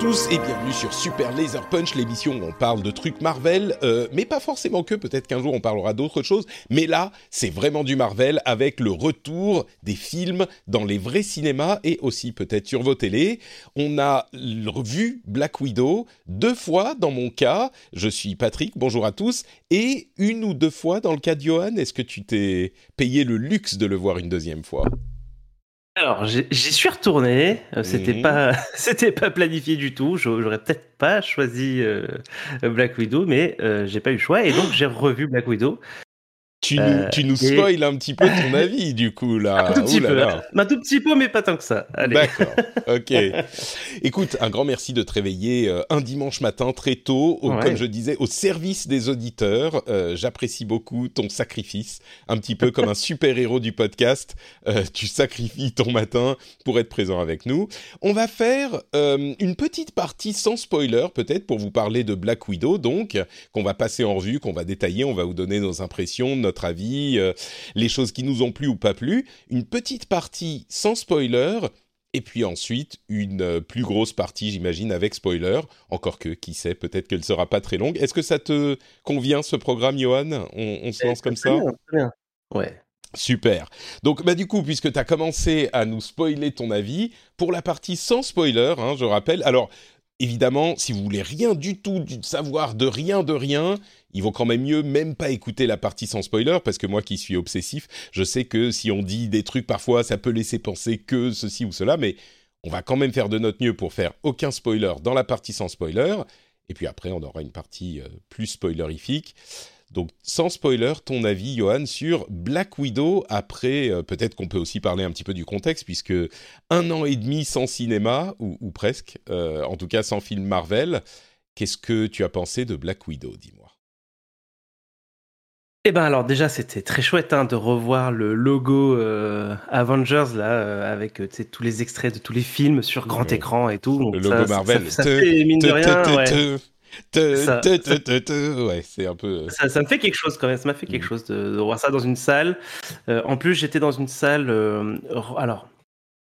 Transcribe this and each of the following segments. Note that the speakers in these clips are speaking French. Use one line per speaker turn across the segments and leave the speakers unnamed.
tous et bienvenue sur Super Laser Punch, l'émission où on parle de trucs Marvel, euh, mais pas forcément que, peut-être qu'un jour on parlera d'autres choses, mais là c'est vraiment du Marvel avec le retour des films dans les vrais cinémas et aussi peut-être sur vos télés. On a vu Black Widow deux fois dans mon cas, je suis Patrick, bonjour à tous, et une ou deux fois dans le cas de Johan, est-ce que tu t'es payé le luxe de le voir une deuxième fois?
Alors, j'y suis retourné. Euh, C'était pas, c'était pas planifié du tout. J'au- J'aurais peut-être pas choisi euh, Black Widow, mais euh, j'ai pas eu le choix et donc j'ai revu Black Widow.
Tu,
Euh,
nous, tu nous
et-
spoil un petit peu ton avis du coup là.
un tout petit
Ouh là
peu,
là.
un tout petit peu, mais pas tant que ça.
D'accord, ok. Écoute, un grand merci de te réveiller euh, un dimanche matin très tôt, au-
Ouais.
comme je disais, au service des auditeurs. Euh, J'apprécie beaucoup ton sacrifice, un petit peu comme un super-héros du podcast. Euh, tu sacrifies ton matin pour être présent avec nous. On va faire euh, une petite partie sans spoiler, peut-être, pour vous parler de Black Widow, donc, qu'on va passer en revue, qu'on va détailler, on va vous donner nos impressions, notre avis, euh, les choses qui nous ont plu ou pas plu. Une petite partie sans spoiler, et puis ensuite, une euh, plus grosse partie, j'imagine, avec spoiler. Encore que, qui sait, peut-être qu'elle sera pas très longue. Est-ce que ça te convient, ce programme, Johan? On, on se lance comme ça?
bien. Ouais.
Super. Donc, bah, du coup, puisque tu as commencé à nous spoiler ton avis, pour la partie sans spoiler, hein, je rappelle, alors, évidemment, si vous voulez rien du tout savoir de rien de rien, il vaut quand même mieux même pas écouter la partie sans spoiler, parce que moi qui suis obsessif, je sais que si on dit des trucs parfois, ça peut laisser penser que ceci ou cela, mais on va quand même faire de notre mieux pour faire aucun spoiler dans la partie sans spoiler, et puis après, on aura une partie euh, plus spoilerifique. Donc, sans spoiler, ton avis, Johan, sur Black Widow, après, euh, peut-être qu'on peut aussi parler un petit peu du contexte, puisque un an et demi sans cinéma, ou, ou presque, euh, en tout cas sans film Marvel, qu'est-ce que tu as pensé de Black Widow, dis-moi?
Eh ben alors déjà c'était très chouette hein, de revoir le logo euh, Avengers là euh, avec tous les extraits de tous les films sur grand
Ouais.
écran et tout. Donc
Le
ça-
logo Marvel.
Ça, fait mine de rien. ouais. Ça-
te- te- te- te- Ouais, c'est un peu...
Ça, ça me fait quelque chose quand même. Ça m'a fait quelque
Mm.
chose de, de voir ça dans une salle. Euh, en plus, j'étais dans une salle. euh, alors,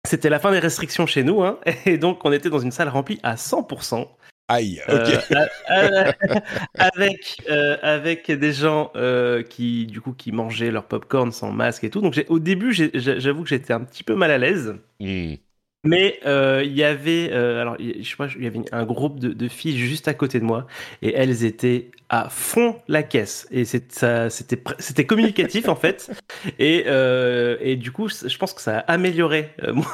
c'était la fin des restrictions chez nous, hein, et donc on était dans une salle remplie à 100%.
Aïe,
euh,
ok.
avec euh, avec des gens euh, qui du coup qui mangeaient leur popcorn sans masque et tout. Donc au début, j'avoue que j'étais un petit peu mal à l'aise.
Hmm.
Mais euh, il y avait, euh, alors je pas, il y avait un groupe de filles juste à côté de moi et elles étaient à fond la caisse. Et c'était communicatif en fait. Et euh, et du coup je pense que ça a amélioré euh, mon,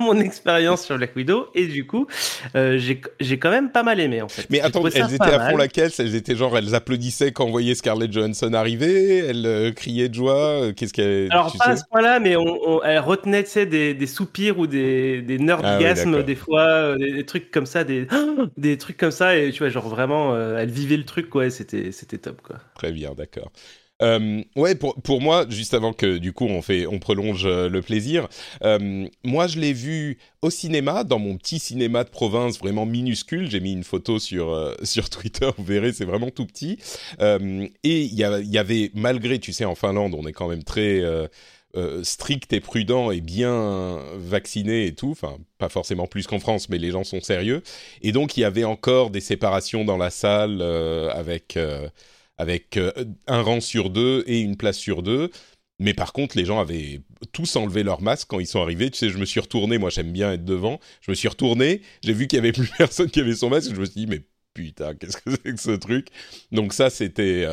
mon expérience sur Black Widow. Et du coup euh, j'ai quand même pas mal aimé en fait.
Mais attends, elles étaient à fond la caisse, elles étaient genre, elles applaudissaient quand on voyait Scarlett Johansson arriver, elles euh, criaient de joie, qu'est-ce qu'elles...
Alors pas à ce point-là, mais on, on- elle retenait tu sais, des, des soupirs ou des, des
Ah oui,
nerdgasmes des fois, des, des trucs comme ça, des, des trucs comme ça, et tu vois, genre vraiment, euh, elle vivait le truc, quoi, et c'était, top, quoi.
Très bien, d'accord. Euh, ouais, pour, pour moi, juste avant que du coup on fait, on prolonge euh, le plaisir. euh, moi, je l'ai vu au cinéma, dans mon petit cinéma de province, vraiment minuscule. J'ai mis une photo sur sur Twitter, vous verrez, c'est vraiment tout petit. Et il y avait, malgré, tu sais, en Finlande, on est quand même très euh, strict et prudent et bien vacciné et tout. Enfin, pas forcément plus qu'en France, mais les gens sont sérieux. Et donc, il y avait encore des séparations dans la salle euh, avec euh, avec un rang sur deux et une place sur deux. Mais par contre, les gens avaient tous enlevé leur masque quand ils sont arrivés. Tu sais, je me suis retourné, moi j'aime bien être devant. Je me suis retourné, j'ai vu qu'il y avait plus personne qui avait son masque. Je me suis dit, mais putain, qu'est-ce que c'est que ce truc? Donc ça, c'était...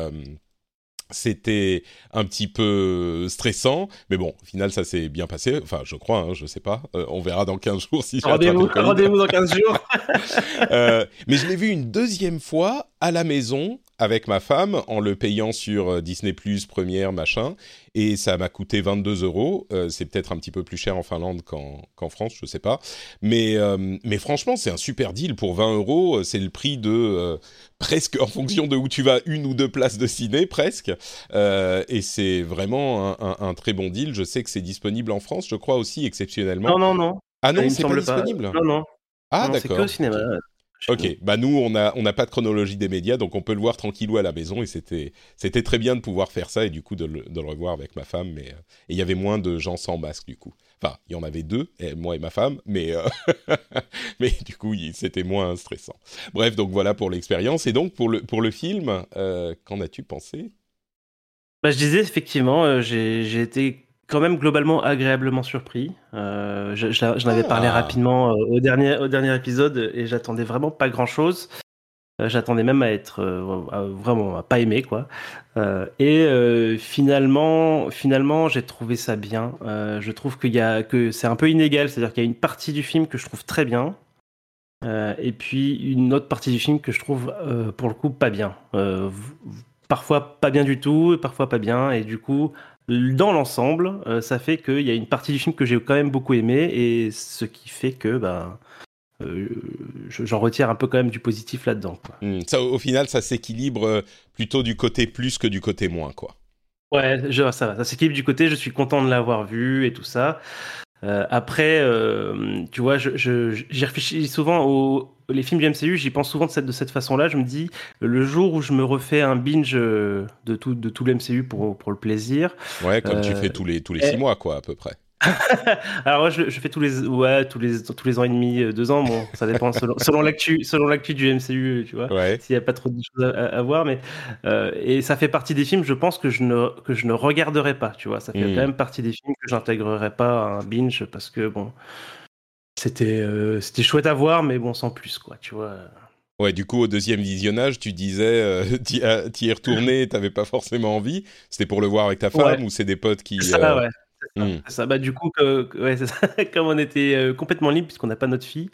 c'était un petit peu stressant, mais bon, au final, ça s'est bien passé. Enfin, je crois, hein, je sais pas. Euh, on verra dans 15 jours si j'ai
Rendez-vous rendez-vous dans 15 jours.
Euh, mais je l'ai vu une deuxième fois à la maison avec ma femme en le payant sur euh, Disney Plus première machin et ça m'a coûté 22 euros. Euh, c'est peut-être un petit peu plus cher en Finlande qu'en France, je sais pas. Mais euh, mais franchement, c'est un super deal pour 20 euros. C'est le prix de presque en fonction de où tu vas une ou deux places de ciné presque. et c'est vraiment un, un, un, très bon deal. Je sais que c'est disponible en France, je crois aussi exceptionnellement.
Non non non.
Ah non, c'est pas disponible.
Non non.
Ah d'accord. C'est
que au cinéma.
Ok, bah nous on a on n'a pas de chronologie des médias, donc on peut le voir tranquillou à la maison et c'était c'était très bien de pouvoir faire ça et du coup de le, de le revoir avec ma femme, mais euh, et il y avait moins de gens sans masque du coup. Enfin, il y en avait deux, moi et ma femme, mais euh, mais du coup c'était moins stressant. Bref, donc voilà pour l'expérience et donc pour le pour le film, euh, qu'en as-tu pensé?
Bah, je disais effectivement, j'ai été quand même globalement agréablement surpris. Euh, J'en avais parlé ah. rapidement euh, au, dernier, au dernier épisode et j'attendais vraiment pas grand chose. Euh, j'attendais même à être euh, vraiment à pas aimer quoi. et finalement, finalement, j'ai trouvé ça bien. je trouve qu'il y a que c'est un peu inégal, c'est-à-dire qu'il y a une partie du film que je trouve très bien. et puis une autre partie du film que je trouve pour le coup pas bien. parfois pas bien du tout, parfois pas bien, et du coup, dans l'ensemble, euh, ça fait qu'il y a une partie du film que j'ai quand même beaucoup aimé et ce qui fait que euh, j'en retire un peu quand même du positif là-dedans.
Hmm, ça, au final, ça s'équilibre euh, plutôt du côté plus que du côté moins, quoi.
Ouais, je, ça va, ça s'équilibre du côté, je suis content de l'avoir vu et tout ça. Euh, après, euh, tu vois, j'y je, réfléchis souvent aux les films du MCU, j'y pense souvent de cette, de cette façon-là. Je me dis, le jour où je me refais un binge de tout, de tout l'MCU pour, pour le plaisir.
Ouais, comme tu fais tous les, tous les six mois, quoi, à peu près.
Alors moi, je, je, fais tous les, ouais, tous les, tous les ans et demi, euh, deux ans. Bon, ça dépend selon, selon l'actu, selon l'actu du MCU, tu vois. S'il n'y a pas trop de choses à, voir, mais euh, et ça fait partie des films, je pense que je ne que je ne regarderai pas, tu vois. Ça fait hmm. quand même partie des films que j'intégrerai pas à un binge parce que bon, c'était euh, c'était chouette à voir, mais bon, sans plus, quoi, tu vois.
Ouais, du coup, au deuxième visionnage, tu disais, euh, tu y es retourné, t'avais pas forcément envie. C'était pour le voir avec ta femme ou c'est des potes qui.
Ça, ouais. Ça, bah, du coup, que, ouais, ça. comme on était euh, complètement libre puisqu'on n'a pas notre fille,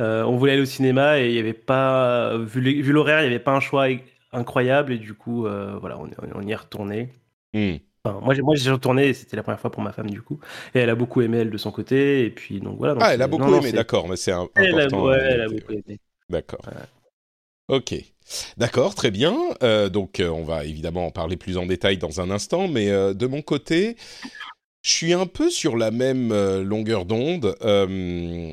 euh, on voulait aller au cinéma et il y avait pas, vu l'horaire, il n'y avait pas un choix incroyable et du coup, euh, voilà, on, on, y est retourné. Enfin, moi, moi, j'ai retourné, c'était la première fois pour ma femme du coup, et elle a beaucoup aimé elle de son côté, et puis donc voilà. Donc,
ah, elle a beaucoup aimé, d'accord, mais c'est important.
Elle a, ouais, elle a beaucoup aimé.
D'accord. Ok. D'accord, très bien. Euh, donc, on va évidemment en parler plus en détail dans un instant, mais euh, de mon côté, je suis un peu sur la même euh, longueur d'onde. Euh,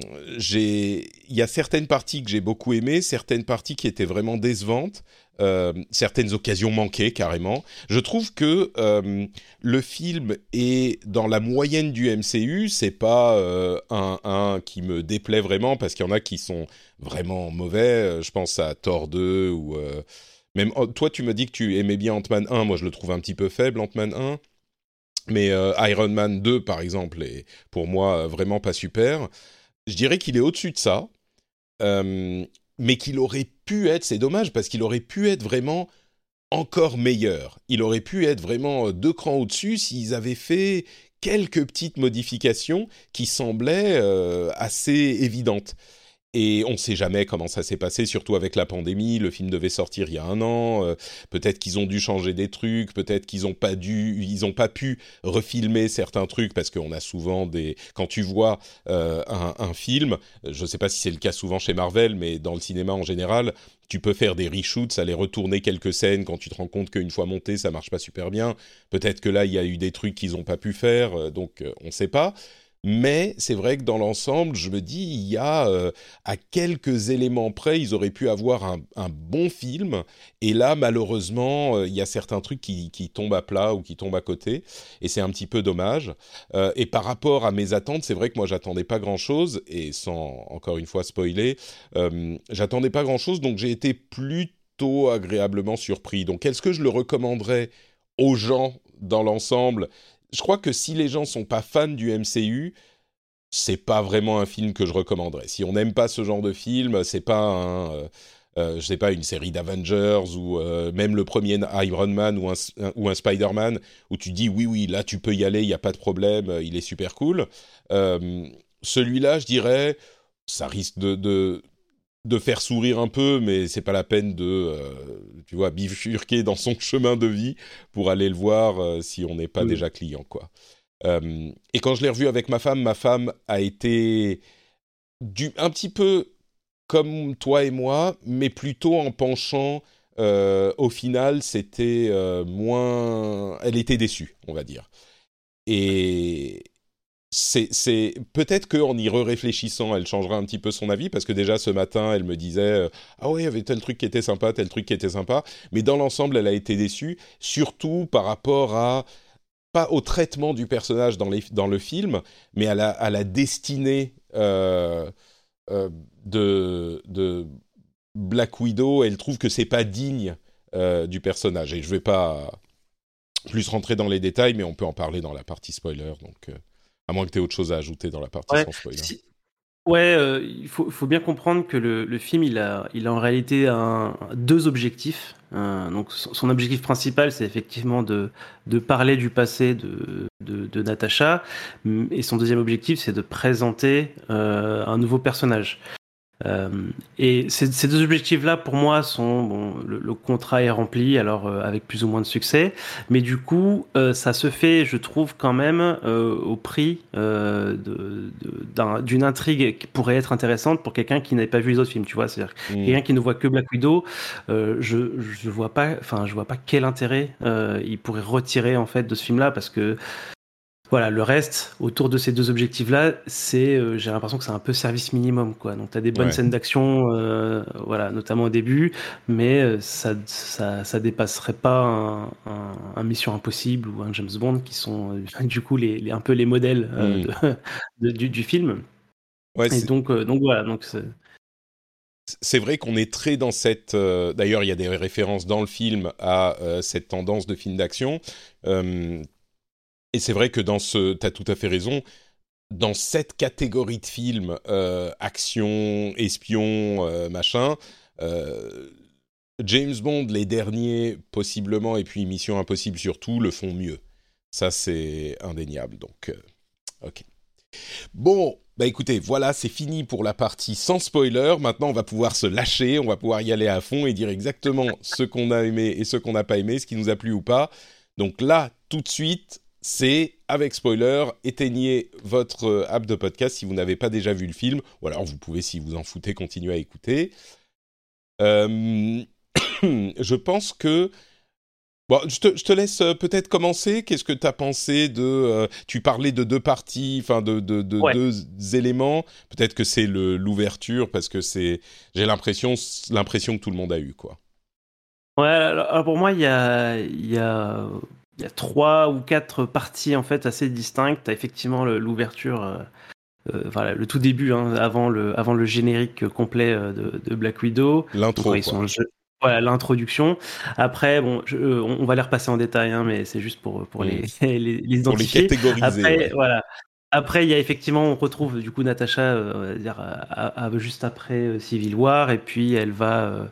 il y a certaines parties que j'ai beaucoup aimées, certaines parties qui étaient vraiment décevantes, euh, certaines occasions manquées carrément. Je trouve que le film est dans la moyenne du MCU. C'est pas un, un qui me déplaît vraiment parce qu'il y en a qui sont vraiment mauvais. Je pense à Thor 2 ou même oh, toi, tu me dis que tu aimais bien Ant-Man 1. Moi, je le trouve un petit peu faible, Ant-Man 1. Mais euh, Iron Man 2, par exemple, est pour moi vraiment pas super. Je dirais qu'il est au-dessus de ça, euh, mais qu'il aurait pu être, c'est dommage, parce qu'il aurait pu être vraiment encore meilleur. Il aurait pu être vraiment euh, deux crans au-dessus s'ils avaient fait quelques petites modifications qui semblaient assez évidentes. Et on ne sait jamais comment ça s'est passé, surtout avec la pandémie. Le film devait sortir il y a un an. Euh, peut-être qu'ils ont dû changer des trucs. Peut-être qu'ils n'ont pas dû, ils ont pas pu refilmer certains trucs parce qu'on a souvent des. Quand tu vois euh, un, un, film, je ne sais pas si c'est le cas souvent chez Marvel, mais dans le cinéma en général, tu peux faire des reshoots, aller retourner quelques scènes quand tu te rends compte qu'une fois monté, ça marche pas super bien. Peut-être que là, il y a eu des trucs qu'ils n'ont pas pu faire, euh, donc on ne sait pas. Mais c'est vrai que dans l'ensemble, je me dis, il y a euh, à quelques éléments près, ils auraient pu avoir un, bon film. Et là, malheureusement, euh, il y a certains trucs qui, tombent à plat ou qui tombent à côté. Et c'est un petit peu dommage. Euh, et par rapport à mes attentes, c'est vrai que moi, j'attendais pas grand-chose. Et sans, encore une fois, spoiler, j'attendais pas grand-chose. Donc j'ai été plutôt agréablement surpris. Donc est-ce que je le recommanderais aux gens dans l'ensemble je crois que si les gens sont pas fans du MCU, c'est pas vraiment un film que je recommanderais. Si on n'aime pas ce genre de film, c'est pas un, euh, euh, je sais pas, une série d'Avengers ou euh, même le premier Iron Man ou un, Spider-Man où tu dis oui, oui, là tu peux y aller, il n'y a pas de problème, il est super cool. Celui-là, je dirais, ça risque de, de, faire sourire un peu, mais c'est pas la peine de, tu vois, bifurquer dans son chemin de vie pour aller le voir si on n'est pas déjà client, quoi. et quand je l'ai revu avec ma femme, ma femme a été du, un petit peu comme toi et moi, mais plutôt en penchant. Euh, au final, c'était euh, moins. Elle était déçue, on va dire. Et c'est peut-être qu'en y réfléchissant, elle changera un petit peu son avis parce que déjà ce matin, elle me disait euh, ah oui, il y avait tel truc qui était sympa, tel truc qui était sympa. Mais dans l'ensemble, elle a été déçue, surtout par rapport à pas au traitement du personnage dans, le film, mais à la, destinée. Euh, de, de Black Widow, elle trouve que c'est pas digne euh, du personnage. Et je vais pas plus rentrer dans les détails, mais on peut en parler dans la partie spoiler. Donc, euh, à moins que tu aies autre chose à ajouter dans la partie sans spoiler.
Ouais, il faut, faut, bien comprendre que le, le, film, il a, il a en réalité un, deux objectifs. donc, son, objectif principal, c'est effectivement de, de parler du passé de, de, de Natasha, et son deuxième objectif, c'est de présenter euh, un nouveau personnage. Euh, et ces, ces, deux objectifs-là, pour moi, sont bon, le, contrat est rempli, alors euh, avec plus ou moins de succès, mais du coup, euh, ça se fait, je trouve, quand même au prix d'une intrigue qui pourrait être intéressante pour quelqu'un qui n'avait pas vu les autres films, tu vois. C'est-à-dire mmh. quelqu'un qui ne voit que Black Widow, je je vois pas, enfin, je vois pas quel intérêt il pourrait retirer en fait de ce film-là, parce que voilà, le reste, autour de ces deux objectifs-là, c'est, euh, j'ai l'impression que c'est un peu service minimum, quoi. Donc, tu as des bonnes ouais. scènes d'action, euh, voilà, notamment au début, mais euh, ça, ça, ça dépasserait pas un, un, un, Mission Impossible ou un James Bond, qui sont du coup les, les, un peu les modèles mm. de, de, du, du, film.
Ouais,
Et donc, donc voilà, donc
c'est vrai qu'on est très dans cette. Euh, D'ailleurs, il y a des références dans le film à euh, cette tendance de film d'action. Euh, et c'est vrai que dans ce, tu as tout à fait raison, dans cette catégorie de films, euh, action, espion, euh, machin, euh, James Bond, les derniers possiblement, et puis Mission Impossible surtout, le font mieux. Ça, c'est indéniable. Donc, ok. Bon, bah écoutez, voilà, c'est fini pour la partie sans spoiler. Maintenant, on va pouvoir se lâcher, on va pouvoir y aller à fond et dire exactement ce qu'on a aimé et ce qu'on n'a pas aimé, ce qui nous a plu ou pas. Donc là, tout de suite, c'est avec spoiler, éteignez votre euh, app de podcast si vous n'avez pas déjà vu le film, ou alors vous pouvez, si vous en foutez, continuer à écouter. Euh... je pense que... Bon, je te, je te laisse euh, peut-être commencer. Qu'est-ce que tu as pensé de... Euh, tu parlais de deux parties, enfin de, de, de ouais. deux éléments. Peut-être que c'est l'ouverture, parce que c'est... J'ai l'impression l'impression que tout le monde a eu, quoi.
Ouais, alors pour moi, il y a... Y a il y a trois ou quatre parties en fait assez distinctes. As effectivement l'ouverture, euh, euh, voilà, le tout début, hein, avant le avant le générique complet euh, de, de Black Widow.
L'intro.
Voilà l'introduction. Après, bon, je, on va les repasser en détail, hein, mais c'est juste pour pour les, les, les identifier.
Pour les catégoriser.
Après,
ouais.
voilà. Après, il y a effectivement, on retrouve du coup Natacha, euh, dire, à, à, juste après euh, Civil War, et puis elle va, euh,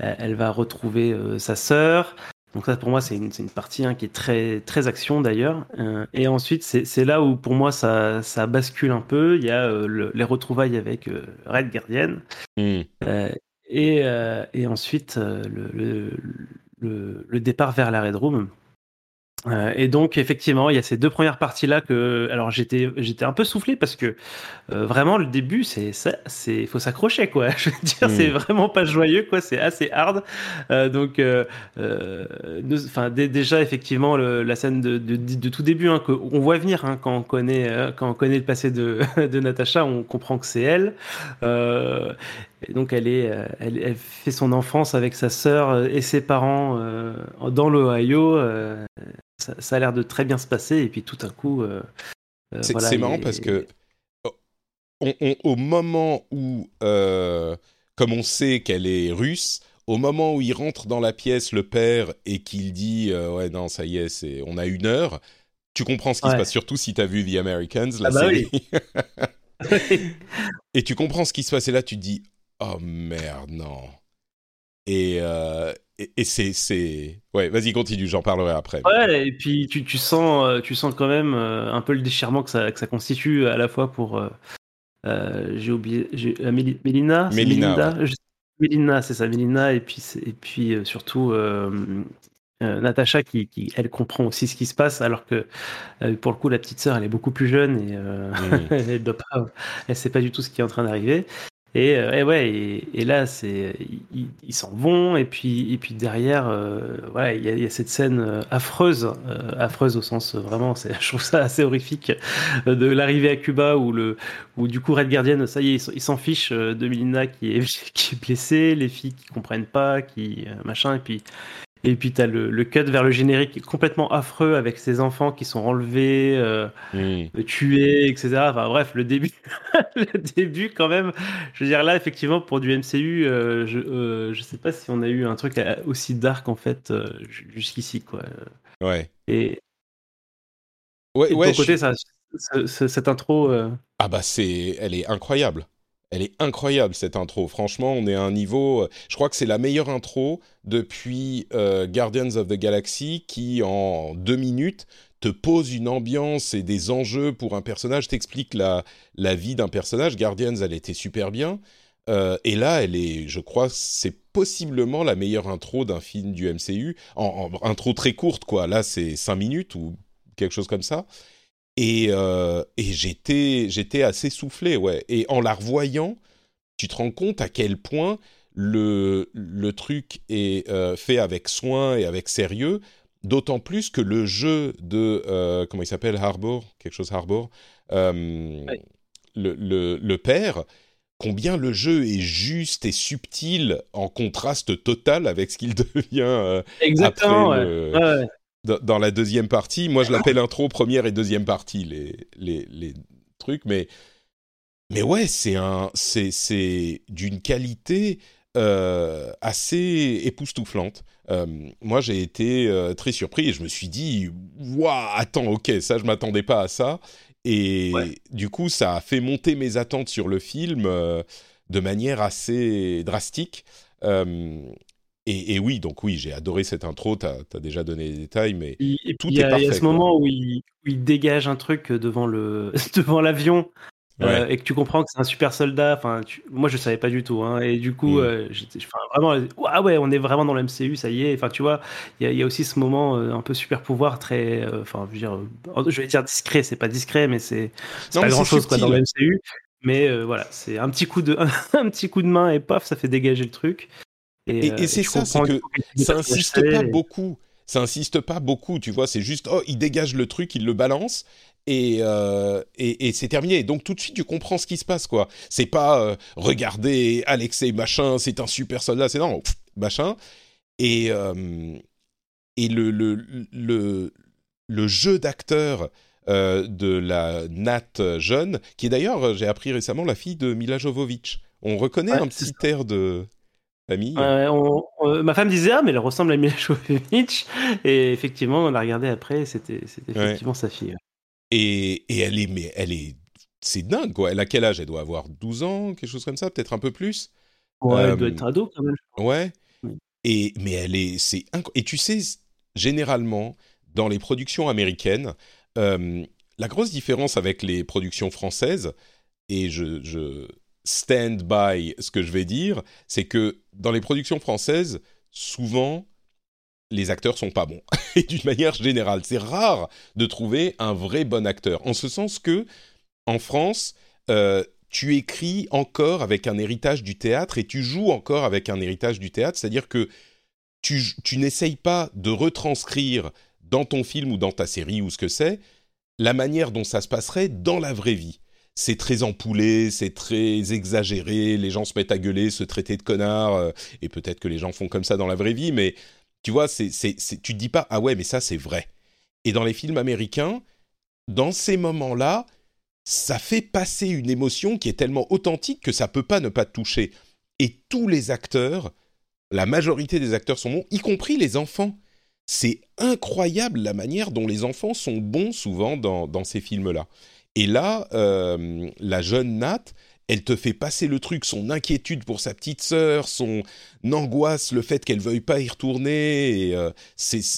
elle va retrouver sa sœur. Donc ça, pour moi, c'est une, une, partie hein, qui est très, très action d'ailleurs. Euh, et ensuite, c'est là où pour moi ça, ça, bascule un peu. Il y a euh, le, les retrouvailles avec euh, Red Guardian.
Mm.
et, et, ensuite, le, le, le, départ vers la Red Room. Euh, et donc effectivement, il y a ces deux premières parties là que, alors j'étais j'étais un peu soufflé parce que euh, vraiment le début c'est ça, c'est faut s'accrocher quoi. Je veux dire, mmh. c'est vraiment pas joyeux quoi, c'est assez hard. Euh, donc, enfin déjà effectivement le, la scène de, de, de, tout début hein, qu'on voit venir hein, quand on connaît quand on connaît le passé de, de Natacha, on comprend que c'est elle. Et donc elle est, elle, elle, fait son enfance avec sa sœur et ses parents dans l'Ohio ça, ça, a l'air de très bien se passer et puis tout d'un coup euh,
euh c'est voilà, marrant parce que on, on, au moment où euh, comme on sait qu'elle est russe au moment où il rentre dans la pièce le père et qu'il dit euh, ouais non ça y est c'est on a une heure tu comprends ce qui ouais. se passe surtout si tu as vu The Americans la
ah bah
série oui. et tu comprends ce qui se passe et là tu te dis oh merde non Et, euh, et, et c'est. Ouais, vas-y, continue, j'en parlerai après.
Ouais, et puis tu, tu sens, euh, tu sens quand même euh, un peu le déchirement que ça, que ça constitue à la fois pour. euh, j'ai oublié. euh, Méli- Mélina c'est
Mélina,
c'est ça, Mélina, et puis, et puis surtout euh, Natacha qui, qui, elle, comprend aussi ce qui se passe, alors que euh, pour le coup, la petite sœur, elle est beaucoup plus jeune et euh, elle doit pas, elle sait pas du tout ce qui est en train d'arriver. Et, euh, et là, ils s'en vont et puis et puis derrière, euh, il y, a- cette scène euh, affreuse, affreuse au sens vraiment, je trouve ça assez horrifique de l'arrivée à Cuba où le où du coup Red Guardian, ça y est, ils s'en- fichent de Melina qui est qui est blessée, les filles qui comprennent pas, qui machin, et puis et puis t'as le, le cut vers le générique complètement affreux avec ces enfants qui sont enlevés. euh, tuer, etc. Enfin bref, le début, le début quand même. Je veux dire là, effectivement, pour du MCU, euh, je, euh, je sais pas si on a eu un truc aussi dark en fait euh, ju- jusqu'ici quoi.
Ouais.
Et,
Ouais,
et de
ouais,
ton
je-
côté, ça, ce- ce- cette intro,
Ah bah c'est, elle est incroyable. Elle est incroyable cette intro. Franchement, on est à un niveau. euh, Je crois que c'est la meilleure intro depuis euh, Guardians of the Galaxy qui, en deux minutes, te pose une ambiance et des enjeux pour un personnage, t'explique la vie d'un personnage. Guardians, elle était super bien. Euh, et là, elle est, je crois, c'est possiblement la meilleure intro d'un film du MCU. En- intro très courte, quoi. Là, c'est cinq minutes ou quelque chose comme ça. Et, euh, et j'étais, j'étais assez soufflé, ouais. Et en la revoyant, tu te rends compte à quel point le, le truc est euh, fait avec soin et avec sérieux, d'autant plus que le jeu de, euh, comment il s'appelle, Harbour, quelque chose Harbour, le, le, le père, combien le jeu est juste et subtil en contraste total avec ce qu'il devient euh,
exactement.
après
ouais.
le-
Ouais, ouais.
Dans la deuxième partie. Moi, je l'appelle intro, première et deuxième partie, les, les, les trucs. Mais, mais ouais, c'est un, c'est, c'est d'une qualité euh, assez époustouflante. Euh, moi, j'ai été euh, très surpris et je me suis dit, waouh, attends, ok, ça, je m'attendais pas à ça. Et
Ouais.
du coup, ça a fait monter mes attentes sur le film de manière assez drastique. Euh, et, et oui, donc oui, j'ai adoré cette intro. T'as as déjà donné les détails, mais
Il- et
Tout
il y, a-
est
il y a
parfait,
ce moment où il, où il dégage un truc devant le devant l'avion. euh,
Ouais.
et que tu comprends que c'est un super soldat. Enfin, tu- moi je savais pas du tout. Hein, et du coup,
Mm.
euh, vraiment, ah ouais, on est vraiment dans le MCU, ça y est. Enfin, tu vois, il y, a- il y a aussi ce moment euh, un peu super pouvoir, très, euh, enfin, je veux dire, euh, je vais dire discret. C'est pas discret, mais c'est pas
mais
grand
c'est
chose quoi dans le. MCU. Mais euh, voilà, c'est un petit coup de un petit coup de main et paf, ça fait dégager le truc.
Et-
euh,
et c'est ça, c'est que ça insiste pas
et-
beaucoup. Ça insiste pas beaucoup, tu vois. C'est juste, oh, il dégage le truc, il le balance. Et, euh, et, et c'est terminé. Donc tout de suite, tu comprends ce qui se passe, quoi. C'est pas, euh, regardez, Alexei machin, c'est un super soldat, c'est non, pff, machin. Et, euh, et le, le, le, le jeu d'acteur euh, de la Nat jeune, qui est d'ailleurs, j'ai appris récemment, la fille de Mila Jovovich. On reconnaît
Ouais,
un petit air de famille.
Ouais, on- on- ma femme disait ah mais elle ressemble à Mila Jovovich et effectivement on l'a regardé après c'était
Ouais.
effectivement sa fille.
Et, et elle est, mais elle est, c'est dingue quoi. Elle a quel âge? Elle doit avoir 12 ans, quelque chose comme ça, peut-être un peu plus.
Ouais,
Euh,
elle doit être ado quand même.
Ouais.
Oui.
Et mais elle est, c'est et tu sais, généralement dans les productions américaines, euh, la grosse différence avec les productions françaises, et je, je stand by ce que je vais dire, c'est que dans les productions françaises, souvent les acteurs sont pas bons. Et d'une manière générale, c'est rare de trouver un vrai bon acteur. En ce sens que, en France, euh, tu écris encore avec un héritage du théâtre et tu joues encore avec un héritage du théâtre. C'est-à-dire que tu, tu n'essayes pas de retranscrire dans ton film ou dans ta série ou ce que c'est la manière dont ça se passerait dans la vraie vie. C'est très empoulé, c'est très exagéré, les gens se mettent à gueuler, se traiter de connards, euh, et peut-être que les gens font comme ça dans la vraie vie, mais tu vois, c'est, c'est, tu te dis pas, ah ouais, mais ça c'est vrai. Et dans les films américains, dans ces moments-là, ça fait passer une émotion qui est tellement authentique que ça peut pas ne pas te toucher. Et tous les acteurs, la majorité des acteurs sont bons, y compris les enfants. C'est incroyable la manière dont les enfants sont bons souvent dans ces films-là. Et là, euh, la jeune Nat elle te fait passer le truc, son inquiétude pour sa petite sœur, son angoisse, le fait qu'elle veuille pas y retourner. Et, euh,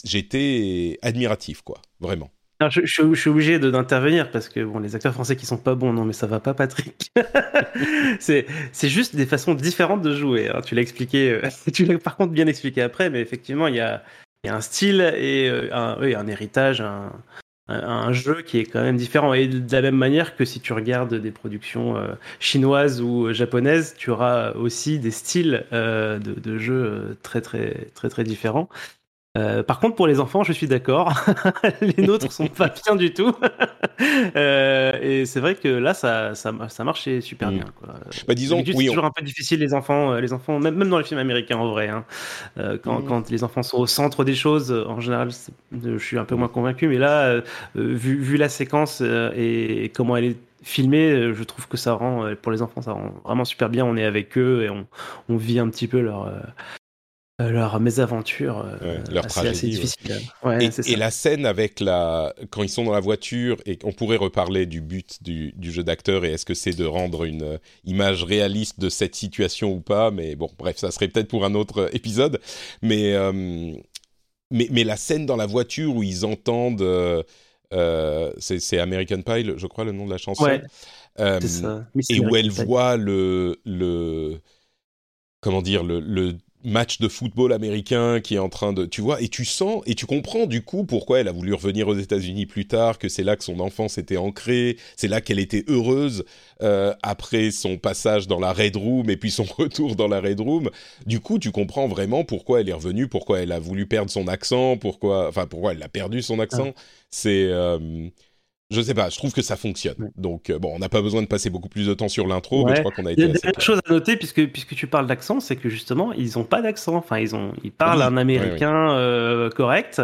j'étais admiratif, quoi, vraiment.
Je, suis obligé d'intervenir parce que bon, les acteurs français qui sont pas bons, non mais ça va pas, Patrick. c'est juste des façons différentes de jouer. hein. Tu l'as expliqué, euh, tu l'as par contre bien expliqué après, mais effectivement il y a, un style et un, héritage, un, jeu qui est quand même différent. Et de la même manière que si tu regardes des productions euh, chinoises ou japonaises, tu auras aussi des styles euh, de, de jeux euh, très très très très différents. Euh, par contre, pour les enfants, je suis d'accord. les nôtres sont pas bien du tout. Euh, et c'est vrai que là, ça, ça, ça marchait super
Mm.
bien. Quoi.
Bah, disons, oui,
c'est
on-
toujours un peu difficile les enfants, euh, les enfants, même, même dans les films américains en vrai. hein. Euh, quand,
Mm.
quand les enfants sont au centre des choses, en général, je suis un peu moins convaincu. Mais là, vu, vu la séquence euh, et, comment elle est filmée, euh, je trouve que ça rend, euh, pour les enfants, ça rend vraiment super bien. On est avec eux et on, on vit un petit peu leur, leur mésaventure euh,
Ouais, leur
assez,
tragédie,
difficile. Ouais,
Et,
c'est ça.
et la scène avec la quand ils sont dans la voiture et on pourrait reparler du but du, du jeu d'acteur et est-ce que c'est de rendre une euh, image réaliste de cette situation ou pas mais bon bref ça serait peut-être pour un autre euh, épisode mais euh, mais mais la scène dans la voiture où ils entendent euh, euh, c'est American Pie je crois le nom de la chanson Euh,
ça.
Et où elle voit le, le comment dire le, le match de football américain qui est en train de tu vois et tu sens et tu comprends du coup pourquoi elle a voulu revenir aux États-Unis plus tard que c'est là que son enfance était ancrée c'est là qu'elle était heureuse euh, après son passage dans la Red Room et puis son retour dans la Red Room. Du coup tu comprends vraiment pourquoi elle est revenue pourquoi elle a voulu perdre son accent pourquoi enfin pourquoi elle a perdu son accent. C'est euh, je sais pas, je trouve que ça fonctionne.
Ouais.
Donc, euh, bon, on n'a pas besoin de passer beaucoup plus de temps sur l'intro, mais je crois qu'on a
Il y
été
a des choses à noter puisque puisque tu parles d'accent, c'est que justement ils ont pas d'accent. Enfin ils ont ils parlent
Oui,
un américain euh, correct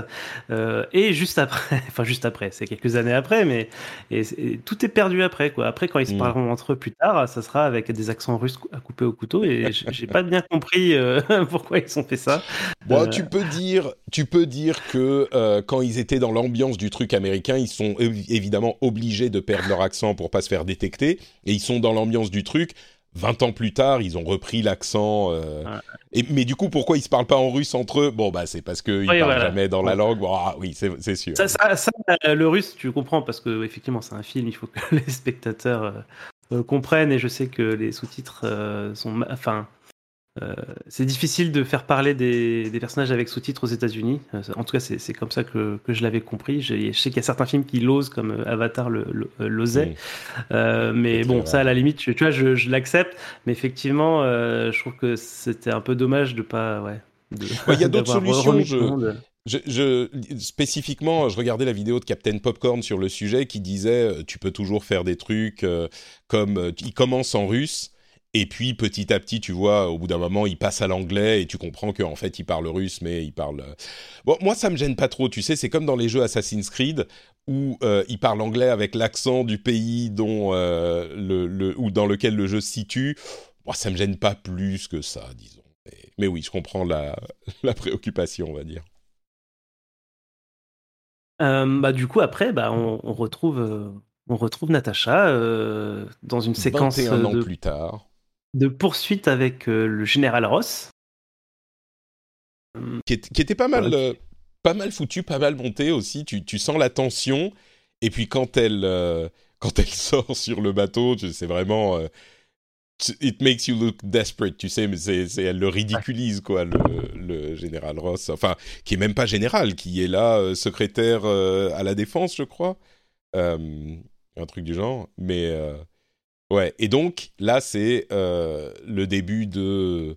euh, et juste après, enfin juste après, c'est quelques années après, mais et, c'est- et tout est perdu après quoi. Après quand ils se
Mm.
parleront entre eux plus tard, ça sera avec des accents russes à couper au couteau et j'ai pas bien compris euh, pourquoi ils ont fait ça.
Bon, tu peux dire, tu peux dire que quand ils étaient dans l'ambiance du truc américain, ils sont évi- évidemment obligés de perdre leur accent pour pas se faire détecter, et ils sont dans l'ambiance du truc. 20 ans plus tard, ils ont repris l'accent. euh, et, mais du coup, pourquoi ils se parlent pas en russe entre eux? Bon, bah, c'est parce qu'ils
Oui,
parlent
voilà.
jamais dans la langue. Bon, ah, oui, c'est sûr.
Ça, ça, ça, euh, le russe, tu comprends parce que effectivement, c'est un film. Il faut que les spectateurs euh, comprennent. Et je sais que les sous-titres euh, sont, enfin, euh, c'est difficile de faire parler des, des personnages avec sous-titres aux États-Unis. Euh, en tout cas, c'est comme ça que, que je l'avais compris. Je sais qu'il y a certains films qui l'osent, comme euh, Avatar l'osait. Euh, mais bon, ça, à la limite, tu, tu vois, je, je l'accepte. Mais effectivement, je trouve que c'était un peu dommage de pas, ouais. de-
Ouais, il y a d'autres solutions, je-. Je, je- spécifiquement, je regardais la vidéo de Captain Popcorn sur le sujet qui disait tu peux toujours faire des trucs euh, comme il commence en russe et puis petit à petit tu vois au bout d'un moment il passe à l'anglais et tu comprends qu'en fait il parle russe mais il parle euh, bon moi ça me gêne pas trop tu sais c'est comme dans les jeux Assassin's Creed où euh, il parle anglais avec l'accent du pays dont euh, le, le ou dans lequel le jeu se situe. Moi ça me gêne pas plus que ça disons. Mais, mais oui je comprends la la préoccupation on va dire.
Euh, bah, du coup, après, bah, on, on retrouve, euh, on retrouve Natacha euh, dans une séquence
21 ans
de,
plus tard,
de poursuite avec euh, le général Ross.
qui, est- qui était pas mal, euh, pas mal foutu, pas mal monté aussi. Tu, tu sens la tension, et puis quand elle, euh, quand elle sort sur le bateau, c'est vraiment. it makes you look desperate, tu sais, mais c'est, elle le ridiculise, quoi, le, le général Ross. Enfin, qui est même pas général, qui est là, secrétaire à la défense, je crois. Un truc du genre. Mais. Ouais, et donc, là, c'est euh, le début de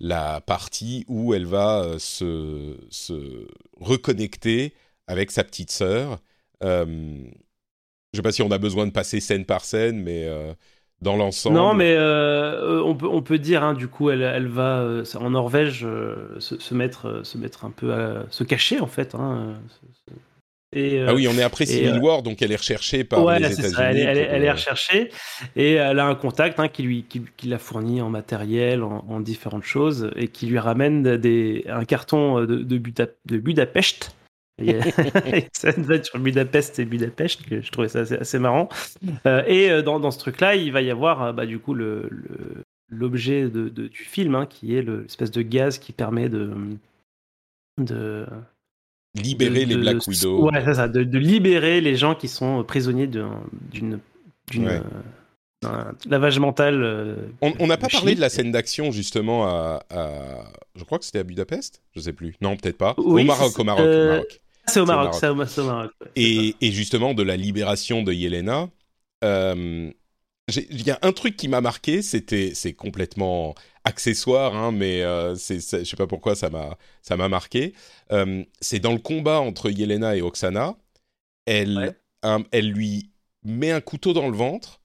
la partie où elle va euh, se, se reconnecter avec sa petite sœur. Euh, je sais pas si on a besoin de passer scène par scène, mais dans l'ensemble.
Non, mais on, peut, on peut dire, hein, du coup, elle, elle va en Norvège se, mettre, se mettre un peu à se cacher, en fait. hein, et, euh,
Ah oui, on est après Civil
euh,
War, donc elle est recherchée par
ouais,
les États-Unis.
Elle, est- elle est-
pour,
elle est
euh,
recherchée et elle a un contact hein, qui lui qui, qui la fournit en matériel, en, en différentes choses et qui lui ramène des, un carton de, de, Buda- de Budapest ça va être sur Budapest et Budapest, que je trouvais ça assez, assez marrant. Euh, et dans, dans ce truc-là, il va y avoir bah, du coup le, l'objet de, de- du film, hein, qui est le- l'espèce de gaz qui permet de de
Libérer
de-
les Black Widow.
Ouais, c'est ça, de, de libérer les gens qui sont prisonniers d'un- d'une d'une
Ouais.
d'un lavage mental. euh,
On n'a pas parlé de la scène d'action justement à, à- Je crois que c'était à Budapest Je sais plus. Non, peut-être pas.
Oui,
au Maroc, au Maroc, au
euh,
Maroc.
C'est au
c'est au
Maroc,
Maroc.
c'est au, Maroc.
Et, et justement de la libération de Yelena. Il y a un truc qui m'a marqué, c'était c'est complètement accessoire, hein, mais euh, c'est c'est- je sais pas pourquoi ça m'a ça m'a marqué. Euh, c'est dans le combat entre Yelena et Oksana, elle
Ouais.
un- elle lui met un couteau dans le ventre,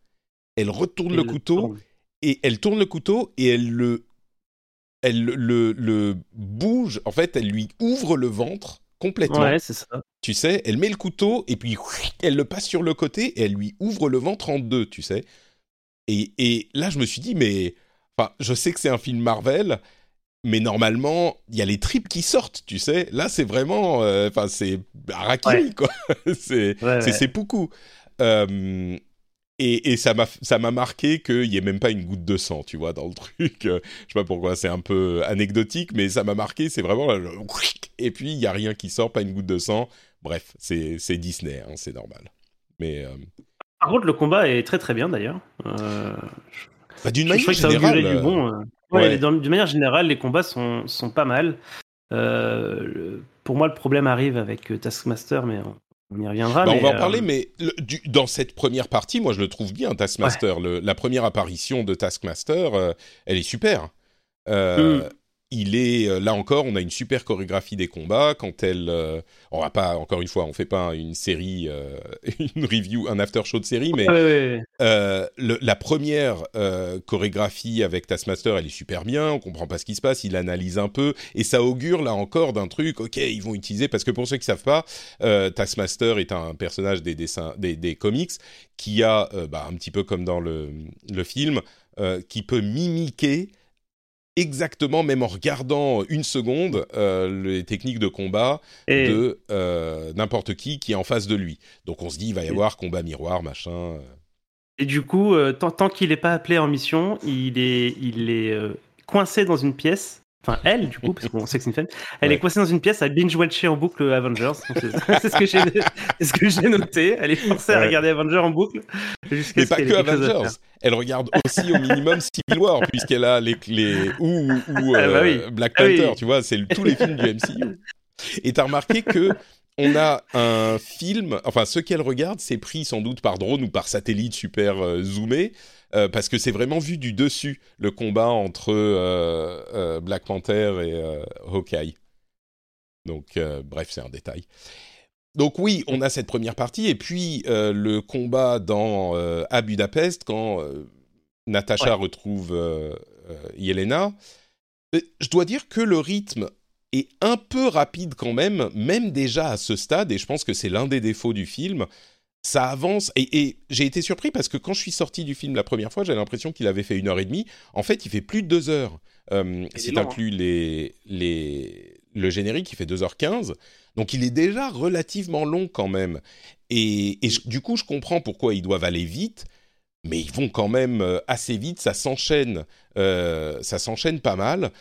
elle retourne
Et
le couteau
tourne.
et elle tourne le couteau et elle le elle le, le, le bouge. En fait, elle lui ouvre le ventre complètement
Ouais, c'est ça.
tu sais, elle met le couteau et puis elle le passe sur le côté et elle lui ouvre le ventre en deux, tu sais. Et, et là, je me suis dit, mais. Enfin, je sais que c'est un film Marvel, mais normalement, il y a les tripes qui sortent, tu sais. Là, c'est vraiment. euh, Enfin, c'est Harakiri,
Ouais.
quoi. c'est
Ouais,
seppuku. Euh, et, et ça m'a ça m'a marqué qu'il n'y ait même pas une goutte de sang, tu vois, dans le truc. Euh, Je sais pas pourquoi, c'est un peu anecdotique, mais ça m'a marqué. C'est vraiment et puis il y a rien qui sort, pas une goutte de sang. Bref, c'est c'est Disney, hein, c'est normal. Mais euh,
Par contre, le combat est très très bien d'ailleurs. Euh,
bah, d'une manière
crois que ça
générale,
du
euh,
bon. euh. Ouais,
ouais.
les- dans- d'une manière générale, les combats sont, sont pas mal. Euh, pour moi, le problème arrive avec Taskmaster, mais on, y reviendra.
bah, on va en parler, mais le- du- dans cette première partie, moi je le trouve bien, Taskmaster. Le- la première apparition de Taskmaster, elle est super. Euh,
Mm.
Il est euh, là encore, on a une super chorégraphie des combats. Quand elle, euh, on va pas encore une fois, on fait pas une série, euh, une review, un after show de série, mais
ouais, ouais, ouais.
Euh, le- la première euh, chorégraphie avec Taskmaster, elle est super bien. On comprend pas ce qui se passe. Il analyse un peu et ça augure là encore d'un truc. Ok, ils vont utiliser parce que pour ceux qui savent pas, euh, Taskmaster est un personnage des dessins, des, des comics qui a, bah, un petit peu comme dans le, le film, euh, qui peut mimiquer exactement, même en regardant une seconde, euh, les techniques de combat
Et,
de euh, n'importe qui qui est en face de lui. Donc on se dit, il va y
Et-
avoir combat miroir, machin. euh.
et du coup, tant, tant qu'il n'est pas appelé en mission, il est, il est coincé dans une pièce. Enfin, elle, du coup, parce qu'on sait que c'est une femme, elle
Ouais.
est coincée dans une pièce à binge-watcher en boucle Avengers. Donc, C'est ce que j'ai ce noté. Elle est forcée à regarder Avengers en boucle.
Mais pas que Avengers. Elle regarde aussi au minimum Civil War, puisqu'elle a les, les ou, ou
Ah bah
euh,
oui.
Black
Ah oui.
Panther, tu vois, c'est tous les films du MCU. Et t'as remarqué que on a un film, enfin ce qu'elle regarde, c'est pris sans doute par drone ou par satellite super euh, zoomé, euh, parce que c'est vraiment vu du dessus le combat entre euh, euh, Black Panther et Hawkeye. Donc bref, c'est un détail. Donc oui, on a cette première partie et puis le combat dans à Budapest quand Natasha retrouve euh, euh, Yelena. Je dois dire que le rythme est un peu rapide quand même, même déjà à ce stade, et je pense que c'est l'un des défauts du film. Ça avance, et, et j'ai été surpris parce que quand je suis sorti du film la première fois, j'avais l'impression qu'il avait fait une heure et demie. En fait, il fait plus de deux heures. Euh, si les, les, le générique, il fait 2h15. Donc il est déjà relativement long quand même. Et, et je- du coup, je comprends pourquoi ils doivent aller vite, mais ils vont quand même euh, assez vite. Ça s'enchaîne, euh, ça s'enchaîne pas mal.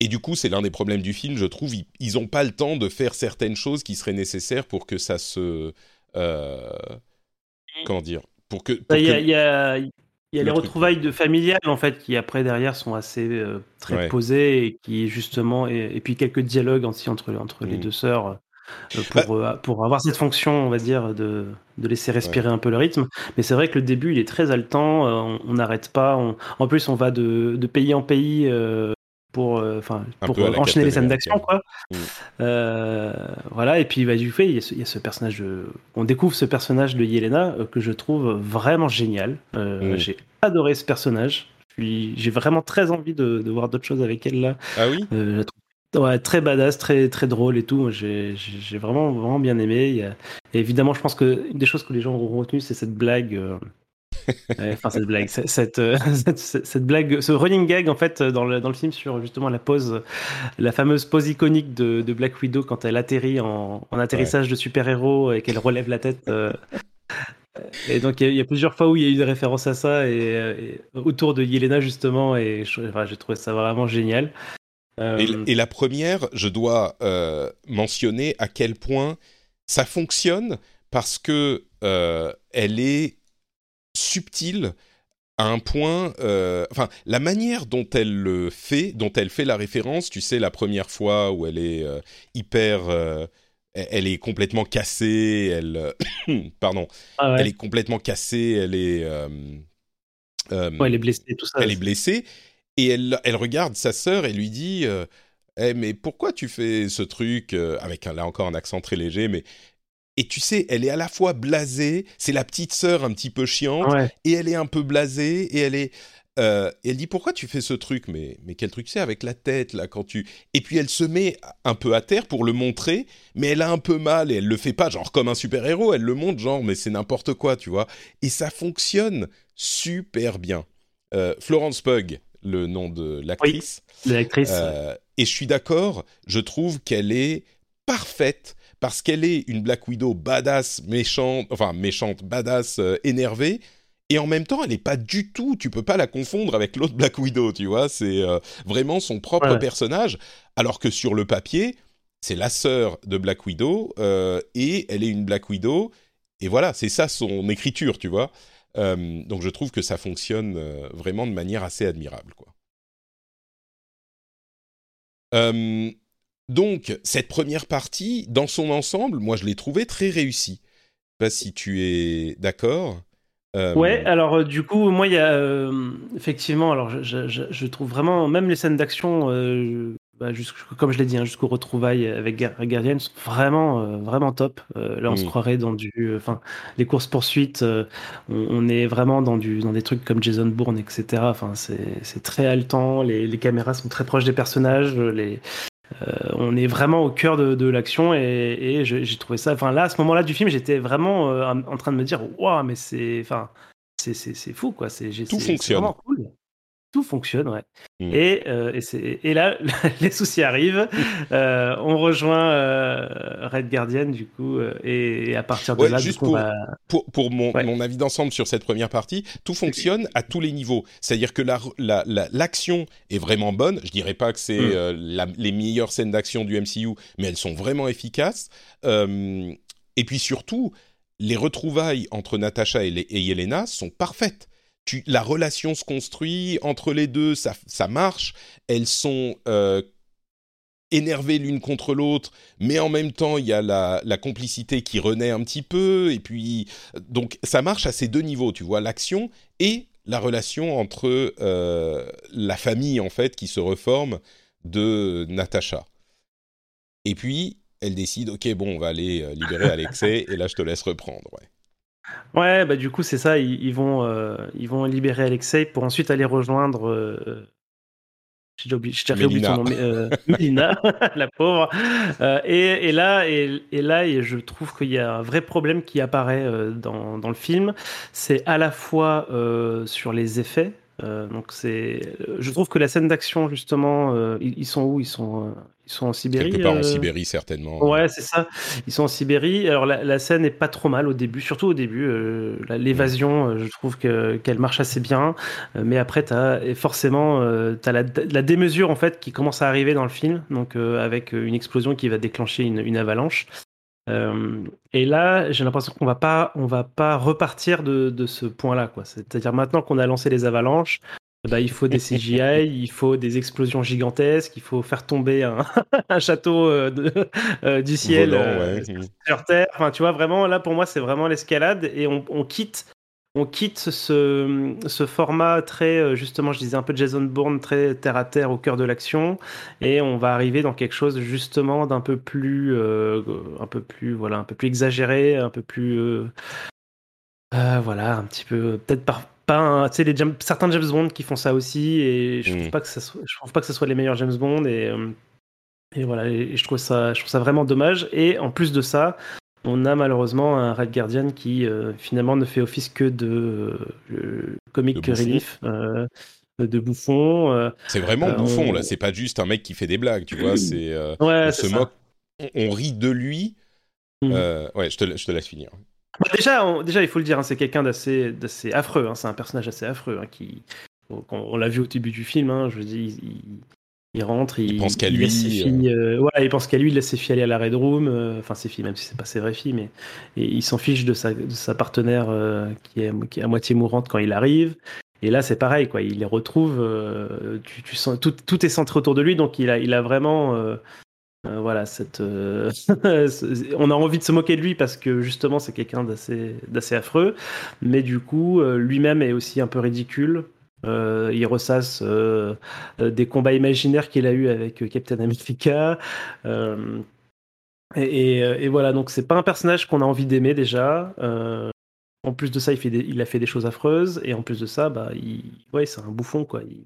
Et du coup, c'est l'un des problèmes du film, je trouve. Ils n'ont pas le temps de faire certaines choses qui seraient nécessaires pour que ça se. Euh, comment dire Pour que. pour
Bah, Il y a,
que-
il y a- il y a
le
les
truc.
retrouvailles de familiales en fait qui après derrière sont assez euh, très
Ouais.
posées et qui justement et, et puis quelques dialogues aussi entre entre les
Mm.
deux sœurs euh, pour euh, pour avoir cette fonction on va dire de de laisser respirer un peu le rythme mais c'est vrai que le début il est très haletant on- n'arrête pas on- en plus on va de, de pays en pays pour euh, enfin pour enchaîner les scènes d'action quoi
Mm.
Euh, voilà et puis bah, du fait il y, a ce, il y a ce personnage de... on découvre ce personnage de Yelena euh, que je trouve vraiment génial
Mm.
j'ai adoré ce personnage Puis j'ai vraiment très envie de, de voir d'autres choses avec elle là
Ah oui?
Je la trouve ouais, très badass, très très drôle et tout. J'ai vraiment vraiment bien aimé. Et évidemment, je pense que une des choses que les gens auront retenu, c'est cette blague enfin, cette blague, cette, euh, cette, cette, blague, ce running gag en fait dans le, dans le film sur justement la pose, la fameuse pose iconique de, de Black Widow quand elle atterrit en, en atterrissage de super-héros et qu'elle relève la tête. Euh, et donc il y, a plusieurs fois où il y a eu des références à ça et, autour de Yelena justement et j'ai trouvé ça vraiment génial.
Et, et, la première, je dois mentionner à quel point ça fonctionne parce que elle est subtile à un point, euh, enfin la manière dont elle le fait, dont elle fait la référence, tu sais la première fois où elle est euh, hyper, euh, elle est complètement cassée, elle, pardon, ah elle est complètement cassée, elle est,
elle est blessée, tout ça.
Elle est blessée et elle, elle regarde sa sœur et lui dit. Eh, mais pourquoi tu fais ce truc avec là encore un accent très léger mais et tu sais, elle est à la fois blasée, c'est la petite sœur un petit peu chiante, et elle est un peu blasée, et elle est... Euh, et elle dit pourquoi tu fais ce truc? Mais mais quel truc c'est avec la tête là quand tu et puis elle se met un peu à terre pour le montrer mais elle a un peu mal et elle le fait pas genre comme un super héros elle le montre genre mais c'est n'importe quoi tu vois. Et ça fonctionne super bien. Euh, Florence Pugh le nom de l'actrice
oui, l'actrice
euh, et je suis d'accord je trouve qu'elle est parfaite parce qu'elle est une Black Widow badass, méchante, enfin méchante, badass, euh, énervée, et en même temps, elle n'est pas du tout, tu peux pas la confondre avec l'autre Black Widow, tu vois, c'est euh, vraiment son propre personnage, alors que sur le papier, c'est la sœur de Black Widow, euh, et elle est une Black Widow, et voilà, c'est ça son écriture, tu vois. donc je trouve que ça fonctionne vraiment de manière assez admirable, quoi. Donc, cette première partie, dans son ensemble, moi, je l'ai trouvée très réussie. Je sais pas si tu es d'accord.
Euh... Ouais, alors euh, du coup, moi, il y a euh, effectivement, alors je, je, je, trouve vraiment, même les scènes d'action, euh, bah, comme je l'ai dit, hein, jusqu'au retrouvailles avec Guardian, sont vraiment, vraiment top. là, on se croirait dans du, enfin, les courses poursuites, on, on, est vraiment dans du, dans des trucs comme Jason Bourne, etc. Enfin, c'est très haletant. Les, les, caméras sont très proches des personnages. Les, on est vraiment au cœur de, l'action et, j'ai trouvé ça. Enfin là, à ce moment-là du film, j'étais vraiment euh, en train de me dire, waouh, mais c'est, enfin, c'est fou quoi. C'est
tout fonctionne.
Cool tout fonctionne, ouais. Mmh. Et, euh, et, et, là, les soucis arrivent. Euh, on rejoint euh, Red Guardian, du coup, et, à partir de là,
juste pour, pour, pour, mon, mon avis d'ensemble sur cette première partie, tout fonctionne à tous les niveaux. C'est-à-dire que l'action la, la, est vraiment bonne. Je dirais pas que c'est mmh. les meilleures scènes d'action du MCU, mais elles sont vraiment efficaces. et puis surtout, les retrouvailles entre Natasha et, et Yelena sont parfaites la relation se construit entre les deux, ça, ça marche. Elles sont euh, énervées l'une contre l'autre, mais en même temps, il y a la, complicité qui renaît un petit peu. Et puis, donc, ça marche à ces deux niveaux, tu vois, l'action et la relation entre euh, la famille, en fait, qui se reforme de Natacha. Et puis, elle décide, ok, bon, on va aller euh, libérer Alexei, et là, je te laisse reprendre, ouais.
Ouais, bah du coup c'est ça, ils, vont euh, ils vont libérer Alexei pour ensuite aller rejoindre. Euh, j'ai oublié, oublié son nom, euh, Mélina, la pauvre. Et, et, là, et, et, là, et je trouve qu'il y a un vrai problème qui apparaît dans, dans le film. C'est à la fois sur les effets, donc c'est, je trouve que la scène d'action justement, euh, ils, sont où? Ils sont, ils sont en Sibérie.
Quelque part en Sibérie certainement.
Ouais, c'est ça. Ils sont en Sibérie. Alors la, scène est pas trop mal au début, surtout au début. l'évasion, je trouve que qu'elle marche assez bien. mais après, et forcément, t'as la, la démesure en fait qui commence à arriver dans le film. Donc avec une explosion qui va déclencher une, une avalanche. Euh, et là, j'ai l'impression qu'on va pas, on va pas repartir de, de ce point-là, quoi. C'est-à-dire maintenant qu'on a lancé les avalanches, bah, il faut des CGI, il faut des explosions gigantesques, il faut faire tomber un, un château euh, de, euh, du ciel sur Terre. Enfin, tu vois, vraiment, là, pour moi, c'est vraiment l'escalade et on, on, quitte on quitte ce, ce, format très, euh, justement, je disais un peu Jason Bourne, très terre à terre au cœur de l'action, et on va arriver dans quelque chose justement d'un peu plus, euh, un peu plus, voilà, un peu plus exagéré, un peu plus, euh, voilà, un petit peu, peut-être pas, tu sais, les certains James Bond qui font ça aussi, et je ne trouve mm. pas que ça soit, je trouve pas que ce soit les meilleurs James Bond, et, et voilà, et je trouve ça, je trouve ça vraiment dommage. Et en plus de ça, on a malheureusement un Red Guardian qui euh, finalement ne fait office que de euh, comic
De
relief, euh, de bouffon. euh,
C'est vraiment
Euh,
bouffon
on-
là. C'est pas juste un mec qui fait des blagues, tu vois. C'est euh,
ouais,
on se
ça.
moque, on, rit de lui.
Mm.
Euh, ouais, je te, la- je te laisse finir.
Bah, déjà, on, déjà, il faut le dire, hein, c'est quelqu'un d'assez, d'assez affreux. hein, c'est un personnage assez affreux hein, qui, on, on l'a vu au début du film. je veux dire, il, il- il rentre, il,
pense qu'à lui,
laisse ses
euh.
filles, euh, il pense qu'à lui, il laisse ses filles aller à la Red Room. euh, Enfin, ses filles, même si c'est pas ses vraies filles, mais et il s'en fiche de sa, de sa partenaire qui, est, qui est à moitié mourante quand il arrive. Et là, c'est pareil, quoi. Il les retrouve. tu, tu sens tout, tout est centré autour de lui, donc il a, il a vraiment. Euh, voilà, cette, euh, on a envie de se moquer de lui parce que justement c'est quelqu'un d'assez, affreux, mais du coup euh, lui-même est aussi un peu ridicule. Il ressasse des combats imaginaires qu'il a eu avec Captain America. Et, voilà, donc c'est pas un personnage qu'on a envie d'aimer déjà. En plus de ça, il, fait il a fait des choses affreuses, et en plus de ça, bah, il, ouais, c'est un bouffon quoi. Il,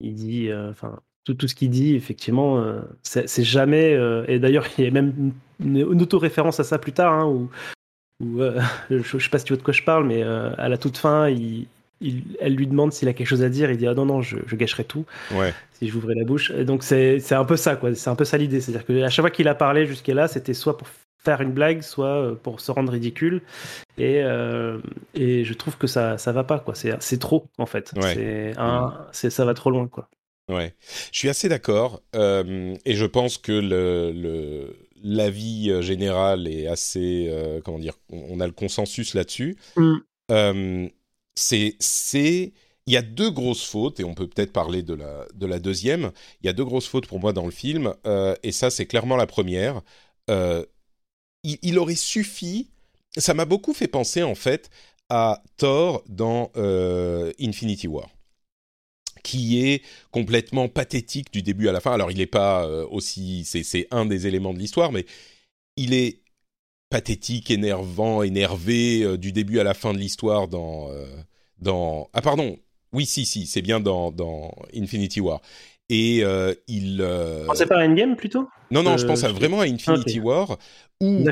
il dit, enfin, tout, tout ce qu'il dit, effectivement, euh, c'est jamais. euh, et d'ailleurs, il y a même une, une auto-référence à ça plus tard, hein, où, où, euh, je, je sais pas si tu vois de quoi je parle, mais à la toute fin, il, il- elle lui demande s'il a quelque chose à dire. Il dit ah non non, je, je gâcherai tout
Ouais.
si j'ouvrais la bouche. Et donc c'est un peu ça quoi. C'est un peu ça l'idée, c'est-à-dire que à chaque fois qu'il a parlé jusqu'à là, c'était soit pour faire une blague, soit pour se rendre ridicule. Et, euh, et je trouve que ça ça va pas quoi. C'est c'est trop en fait.
Ouais.
C'est un c'est ça va trop loin quoi.
Ouais, je suis assez d'accord euh, et je pense que le, le l'avis euh, général est assez euh, comment dire, on a le consensus là-dessus.
Mm.
Euh, c'est c'est il y a deux grosses fautes et on peut peut-être parler de la de la deuxième. Il y a deux grosses fautes pour moi dans le film et ça c'est clairement la première. Il, il aurait suffi, ça m'a beaucoup fait penser en fait à Thor dans Infinity War qui est complètement pathétique du début à la fin. Alors, il n'est pas euh, aussi. C'est, un des éléments de l'histoire, mais il est pathétique, énervant, énervé euh, du début à la fin de l'histoire dans. euh, dans... Ah, pardon. Oui, si, si, c'est bien dans, dans Infinity War. Et euh, il.
Oh, C'est pas Endgame plutôt?
Non, non, je pense à vraiment à Infinity
Ok.
War où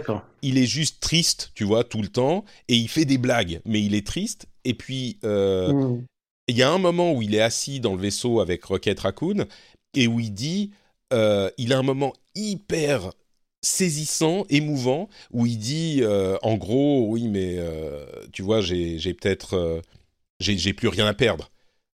il est juste triste, tu vois, tout le temps, et il fait des blagues, mais il est triste. Et puis, euh,
Mm.
Il y a un moment où il est assis dans le vaisseau avec Rocket Raccoon et où il dit, euh, il a un moment hyper saisissant, émouvant, où il dit, euh, en gros, oui, mais euh, tu vois, j'ai peut-être, j'ai plus rien à perdre.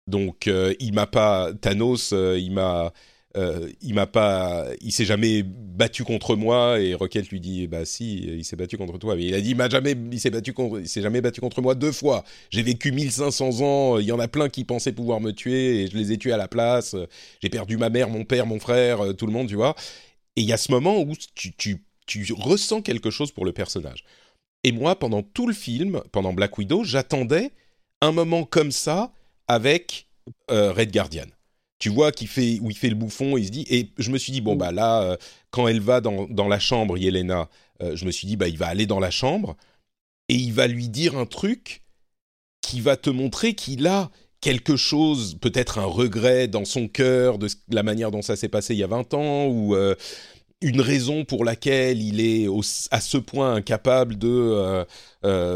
Donc, il m'a pas, Thanos, il m'a, euh, il m'a pas, il s'est jamais battu contre moi et Rocket lui dit, bah si, il s'est battu contre toi. Mais il a dit, m'a jamais, il s'est battu contre, il s'est jamais battu contre moi deux fois. J'ai vécu 1500 ans, il y en a plein qui pensaient pouvoir me tuer et je les ai tués à la place. J'ai perdu ma mère, mon père, mon frère, euh, tout le monde, tu vois. Et il y a ce moment où tu ressens quelque chose pour le personnage. Et moi, pendant tout le film, pendant Black Widow, j'attendais un moment comme ça avec euh, Red Guardian. Tu vois qu'il fait où il fait le bouffon, il se dit et je me suis dit bon bah là euh, quand elle va dans, dans la chambre Yelena, euh, je me suis dit bah il va aller dans la chambre et il va lui dire un truc qui va te montrer qu'il a quelque chose, peut-être un regret dans son cœur de la manière dont ça s'est passé il y a 20 ans ou euh, une raison pour laquelle il est au- à ce point incapable de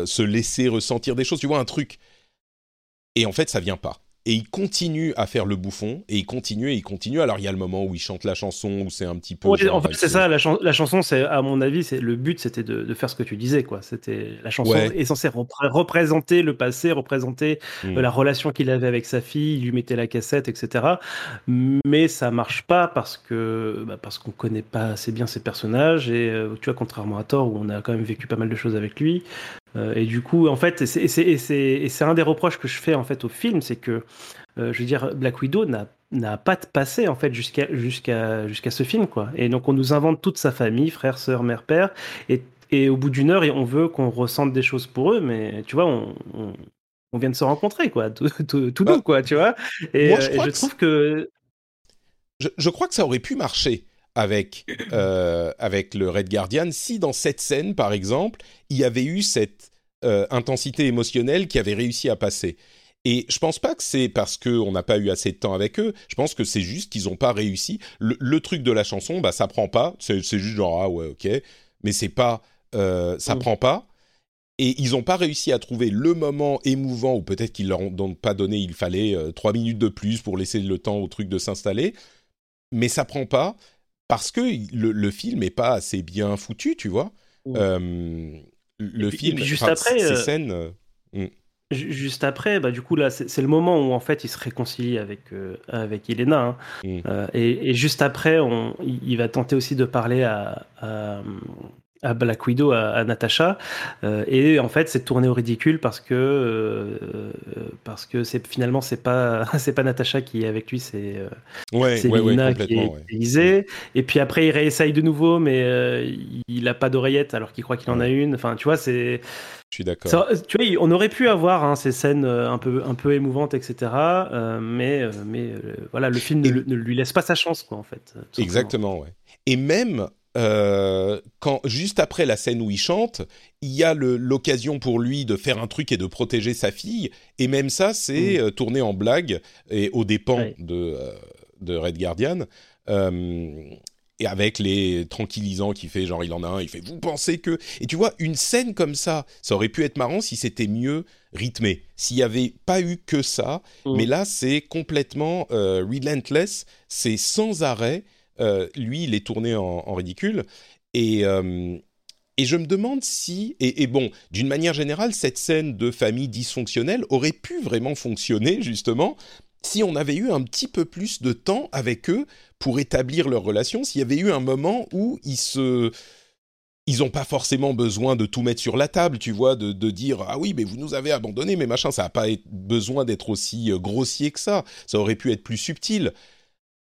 se laisser ressentir des choses. Tu vois un truc et en fait, ça vient pas. Et il continue à faire le bouffon, et il continue, et il continue. Alors, il y a le moment où il chante la chanson, où c'est un petit peu...
Ouais,
genre,
en fait, c'est ça. La, chan- la chanson, c'est à mon avis, c'est le but, c'était de, de faire ce que tu disais, quoi. C'était la chanson
Ouais.
est censée repré- représenter le passé, représenter
Mm.
euh, la relation qu'il avait avec sa fille, il lui mettait la cassette, etc. Mais ça marche pas parce que bah, parce qu'on connaît pas assez bien ses personnages et euh, tu vois, contrairement à Thor où on a quand même vécu pas mal de choses avec lui. Euh, et du coup, en fait, c'est- un des reproches que je fais en fait au film, c'est que euh, je veux dire, Black Widow n'a pas de passé en fait jusqu'à jusqu'à jusqu'à ce film quoi. Et donc on nous invente toute sa famille, frère, sœur, mère, père, et, et au bout d'une heure, on veut qu'on ressente des choses pour eux, mais tu vois, on, on, on vient de se rencontrer quoi, tout, tout, tout quoi, tu vois. Et,
moi, je
euh, et
crois
je
que
trouve que
je, je crois que ça aurait pu marcher avec, euh, avec le Red Guardian si dans cette scène, par exemple, il y avait eu cette euh, intensité émotionnelle qui avait réussi à passer. Et je pense pas que c'est parce qu'on n'a pas eu assez de temps avec eux. Je pense que c'est juste qu'ils n'ont pas réussi. Le, le truc de la chanson, bah ça prend pas. C'est juste genre ah ouais ok, mais c'est pas euh, ça
Mm.
prend pas. Et ils n'ont pas réussi à trouver le moment émouvant, ou peut-être qu'ils leur ont donc pas donné, il fallait euh, trois minutes de plus pour laisser le temps au truc de s'installer. Mais ça prend pas parce que le, le film est pas assez bien foutu, tu vois.
Mm.
Euh, le
Et puis-
film,
et puis juste après,
ces scènes. euh,
Ju- Juste après, bah, du coup, là, c'est le moment où en fait il se réconcilie avec, euh, avec Elena. hein.
Mm.
Euh, et, et juste après, on, il, il va tenter aussi de parler à, à, à Black Widow, à, à Natasha. Euh, et en fait, c'est tourné au ridicule parce que, euh, parce que c'est finalement, c'est pas, c'est pas Natasha qui est avec lui, c'est euh,
Ouais,
c'est
ouais,
qui est utilisée. Et puis après, il réessaye de nouveau, mais euh, il a pas d'oreillette alors qu'il croit qu'il en a une. Enfin, tu vois, c'est.
Je suis d'accord.
Ça- tu vois, on aurait pu avoir hein, ces scènes un peu, un peu émouvantes, etc. euh, mais mais euh, voilà, le film ne,
Et-
ne lui laisse pas sa chance, quoi, en fait.
Exactement, ouais. Et même euh, quand juste après la scène où il chante, il y a l'occasion pour lui de faire un truc et de protéger sa fille. Et même ça, c'est euh, tourné en blague et aux dépens
Mm. Ouais.
de euh, de Red Guardian. Et avec les tranquillisants qui fait genre il en a un, il fait vous pensez que et tu vois une scène comme ça, ça aurait pu être marrant si c'était mieux rythmé, s'il y avait pas eu que ça,
Mm.
mais là c'est complètement relentless, c'est sans arrêt. Euh, lui, il est tourné en, ridicule et euh, et je me demande si et, bon, d'une manière générale, cette scène de famille dysfonctionnelle aurait pu vraiment fonctionner justement si on avait eu un petit peu plus de temps avec eux pour établir leur relation, s'il y avait eu un moment où ils se ils n'ont pas forcément besoin de tout mettre sur la table, tu vois, de, de dire ah oui mais vous nous avez abandonné, mais machin, ça n'a pas besoin d'être aussi euh, grossier que ça. Ça aurait pu être plus subtil.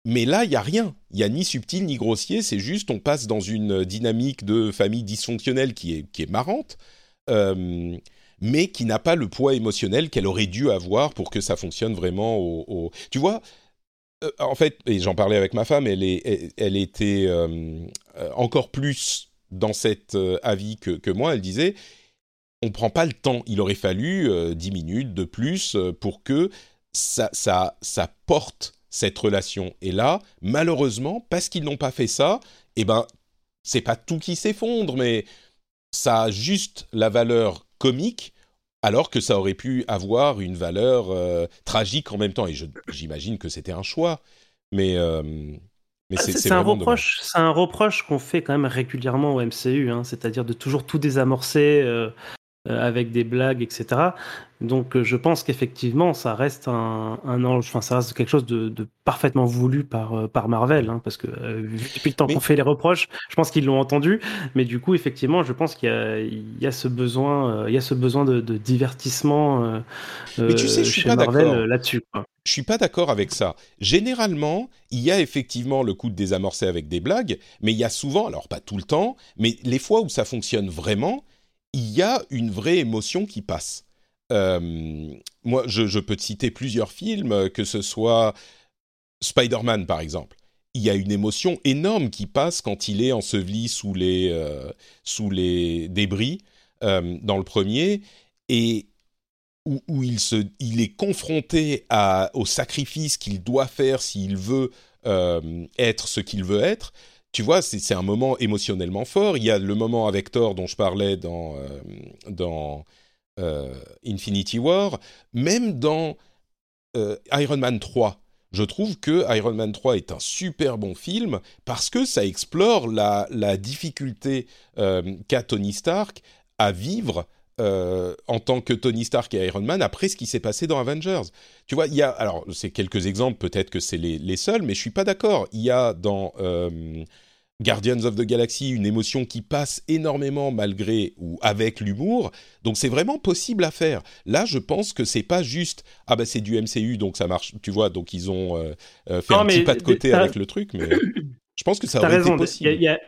Mais là, il y a rien. Il y a ni subtil ni grossier. C'est juste on passe dans une dynamique de famille dysfonctionnelle qui est qui est marrante, euh, mais qui n'a pas le poids émotionnel qu'elle aurait dû avoir pour que ça fonctionne vraiment. Au, Tu vois. euh, en fait, et j'en parlais avec ma femme, elle, est, elle, était euh, encore plus dans cet avis que, que moi. Elle disait, on prend pas le temps. Il aurait fallu 10 minutes de plus pour que ça, ça, ça porte cette relation. Et là, malheureusement, parce qu'ils n'ont pas fait ça, eh ben, c'est pas tout qui s'effondre, mais ça a juste la valeur comique, alors que ça aurait pu avoir une valeur euh, tragique en même temps. Et j'imagine que c'était un choix, mais, euh, mais
Ah,
c'est
un reproche, c'est un reproche qu'on fait quand même régulièrement au MCU, hein, c'est-à-dire de toujours tout désamorcer euh, avec des blagues, etc. Donc euh, je pense qu'effectivement ça reste un, un ange, enfin ça reste quelque chose de, de parfaitement voulu par euh, par Marvel, hein, parce que euh, depuis le temps
Mais-
qu'on fait les reproches, je pense qu'ils l'ont entendu, mais du coup effectivement je pense qu'il y a, il y a ce besoin, euh, il y a ce besoin de, de divertissement euh,
Mais tu sais,
euh,
je suis
chez
pas
Marvel euh, là-dessus.
je suis pas d'accord avec ça. Généralement, il y a effectivement le coup de désamorcer avec des blagues, mais il y a souvent, alors pas tout le temps, mais les fois où ça fonctionne vraiment, il y a une vraie émotion qui passe. Euh, moi, je, peux te citer plusieurs films, euh, que ce soit Spider-Man par exemple. Il y a une émotion énorme qui passe quand il est enseveli sous les, euh, sous les débris dans le premier, et où, il, se, il est confronté au sacrifice qu'il doit faire s'il veut être ce qu'il veut être. Tu vois, c'est un moment émotionnellement fort. Il y a le moment avec Thor dont je parlais dans, euh, euh, Infinity War. Même dans euh, Iron Man 3, je trouve que Iron Man 3 est un super bon film parce que ça explore la, la difficulté qu'a Tony Stark à vivre euh, en tant que Tony Stark et Iron Man après ce qui s'est passé dans Avengers. Tu vois, il y a, alors c'est quelques exemples, peut-être que c'est les, les seuls, mais je suis pas d'accord. Il y a dans euh, Guardians of the Galaxy une émotion qui passe énormément malgré ou avec l'humour, donc c'est vraiment possible à faire. Là, je pense que c'est pas juste ah bah c'est du MCU donc ça marche, tu vois, donc ils ont euh, fait
Non,
un petit pas de côté avec le truc, mais je pense que ça aurait
raison.
été
Il y a,
possible.
il y a-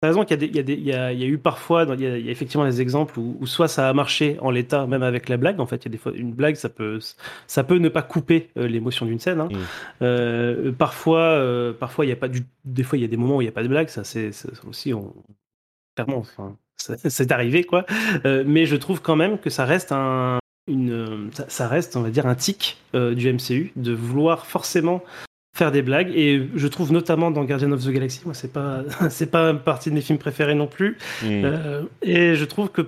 t'as raison qu'il y a, y, y y eu parfois, il y, a, effectivement des exemples où, où soit ça a marché en l'état, même avec la blague. En fait, il y a des fois une blague, ça peut, ça peut ne pas couper euh, l'émotion d'une scène. hein.
Mm.
Euh, parfois, euh, parfois il y a pas du, des fois il y a des moments où il n'y a pas de blague. Ça, c'est aussi, on, clairement, enfin, c'est arrivé quoi. Mais je trouve quand même que ça reste un, une, ça, ça reste, on va dire, un tic du MCU de vouloir forcément faire des blagues et je trouve notamment dans Guardian of the Galaxy moi c'est pas c'est pas une partie de mes films préférés non plus. Euh, et je trouve que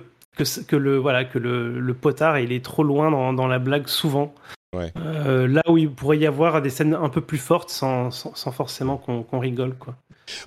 que, le voilà que le, le potard il est trop loin dans, dans la blague souvent
Ouais.
Euh, là où il pourrait y avoir des scènes un peu plus fortes sans, sans, sans forcément qu'on rigole quoi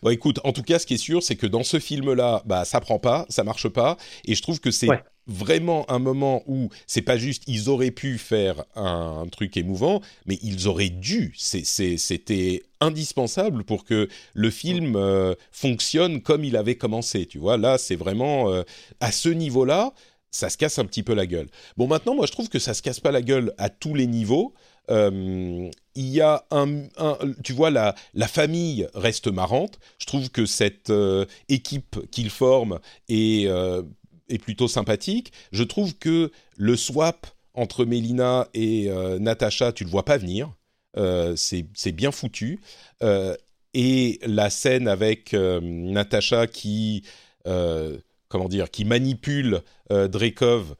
Bon, écoute, en tout cas, ce qui est sûr, c'est que dans ce film-là, bah, ça prend pas, ça marche pas, et je trouve que c'est
Ouais.
Vraiment un moment où c'est pas juste ils auraient pu faire un, un truc émouvant, mais ils auraient dû. C'était indispensable pour que le film euh, fonctionne comme il avait commencé. Tu vois, là, c'est vraiment euh, à ce niveau-là. Ça se casse un petit peu la gueule. Bon, maintenant, moi, je trouve que ça se casse pas la gueule à tous les niveaux. Euh, il y a un, un- tu vois, la, la famille reste marrante. Je trouve que cette euh, équipe qu'ils forment est, euh, est plutôt sympathique. Je trouve que le swap entre Mélina et euh, Natacha, tu le vois pas venir. Euh, c'est bien foutu. Euh, et la scène avec euh, Natacha qui, euh, comment dire, qui manipule Drekov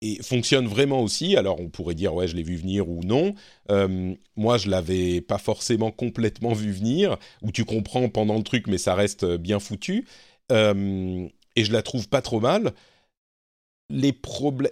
et fonctionne vraiment aussi. Alors on pourrait dire ouais je l'ai vu venir ou non. Moi je l'avais pas forcément complètement vu venir. Où tu comprends pendant le truc mais ça reste bien foutu. Euh, et je la trouve pas trop mal. Les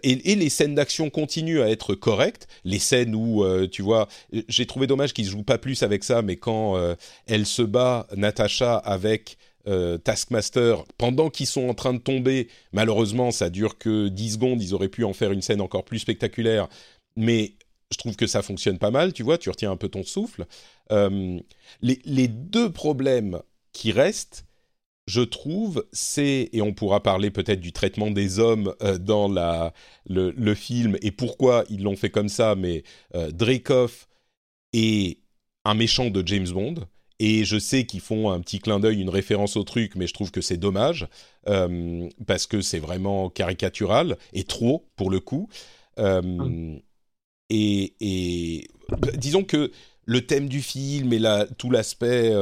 et, les scènes d'action continuent à être correctes. Les scènes où euh, tu vois, j'ai trouvé dommage qu'ils jouent pas plus avec ça, mais quand euh, elle se bat Natasha avec euh, Taskmaster pendant qu'ils sont en train de tomber. Malheureusement, ça dure que 10 secondes. Ils auraient pu en faire une scène encore plus spectaculaire. Mais je trouve que ça fonctionne pas mal. Tu vois, tu retiens un peu ton souffle. Les deux problèmes qui restent, je trouve, c'est, et on pourra parler peut-être du traitement des hommes euh, dans le, film et pourquoi ils l'ont fait comme ça, mais euh, est un méchant de James Bond. Et je sais qu'ils font un petit clin d'œil, une référence au truc, mais je trouve que c'est dommage, euh, parce que c'est vraiment caricatural, et trop, pour le coup. Euh, et, disons que le thème du film et tout l'aspect...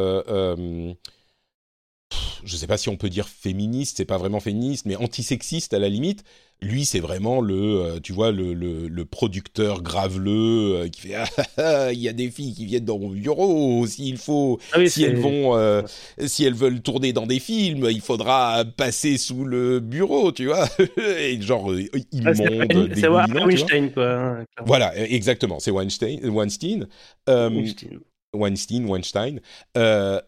Je ne sais pas si on peut dire féministe, c'est pas vraiment féministe, mais antisexiste à la limite. Lui, c'est vraiment le, euh, tu vois, le, le, le producteur graveleux euh, qui fait ah, ah, ah, il y a des filles qui viennent dans mon bureau s'il faut,
Ah oui,
si elles vont, euh, si elles veulent tourner dans des films, il faudra passer sous le bureau, tu vois, et genre immonde,
c'est. Weinstein quoi hein.
Voilà, exactement, c'est Weinstein. Weinstein. Euh,
Weinstein.
Weinstein, Weinstein. Euh,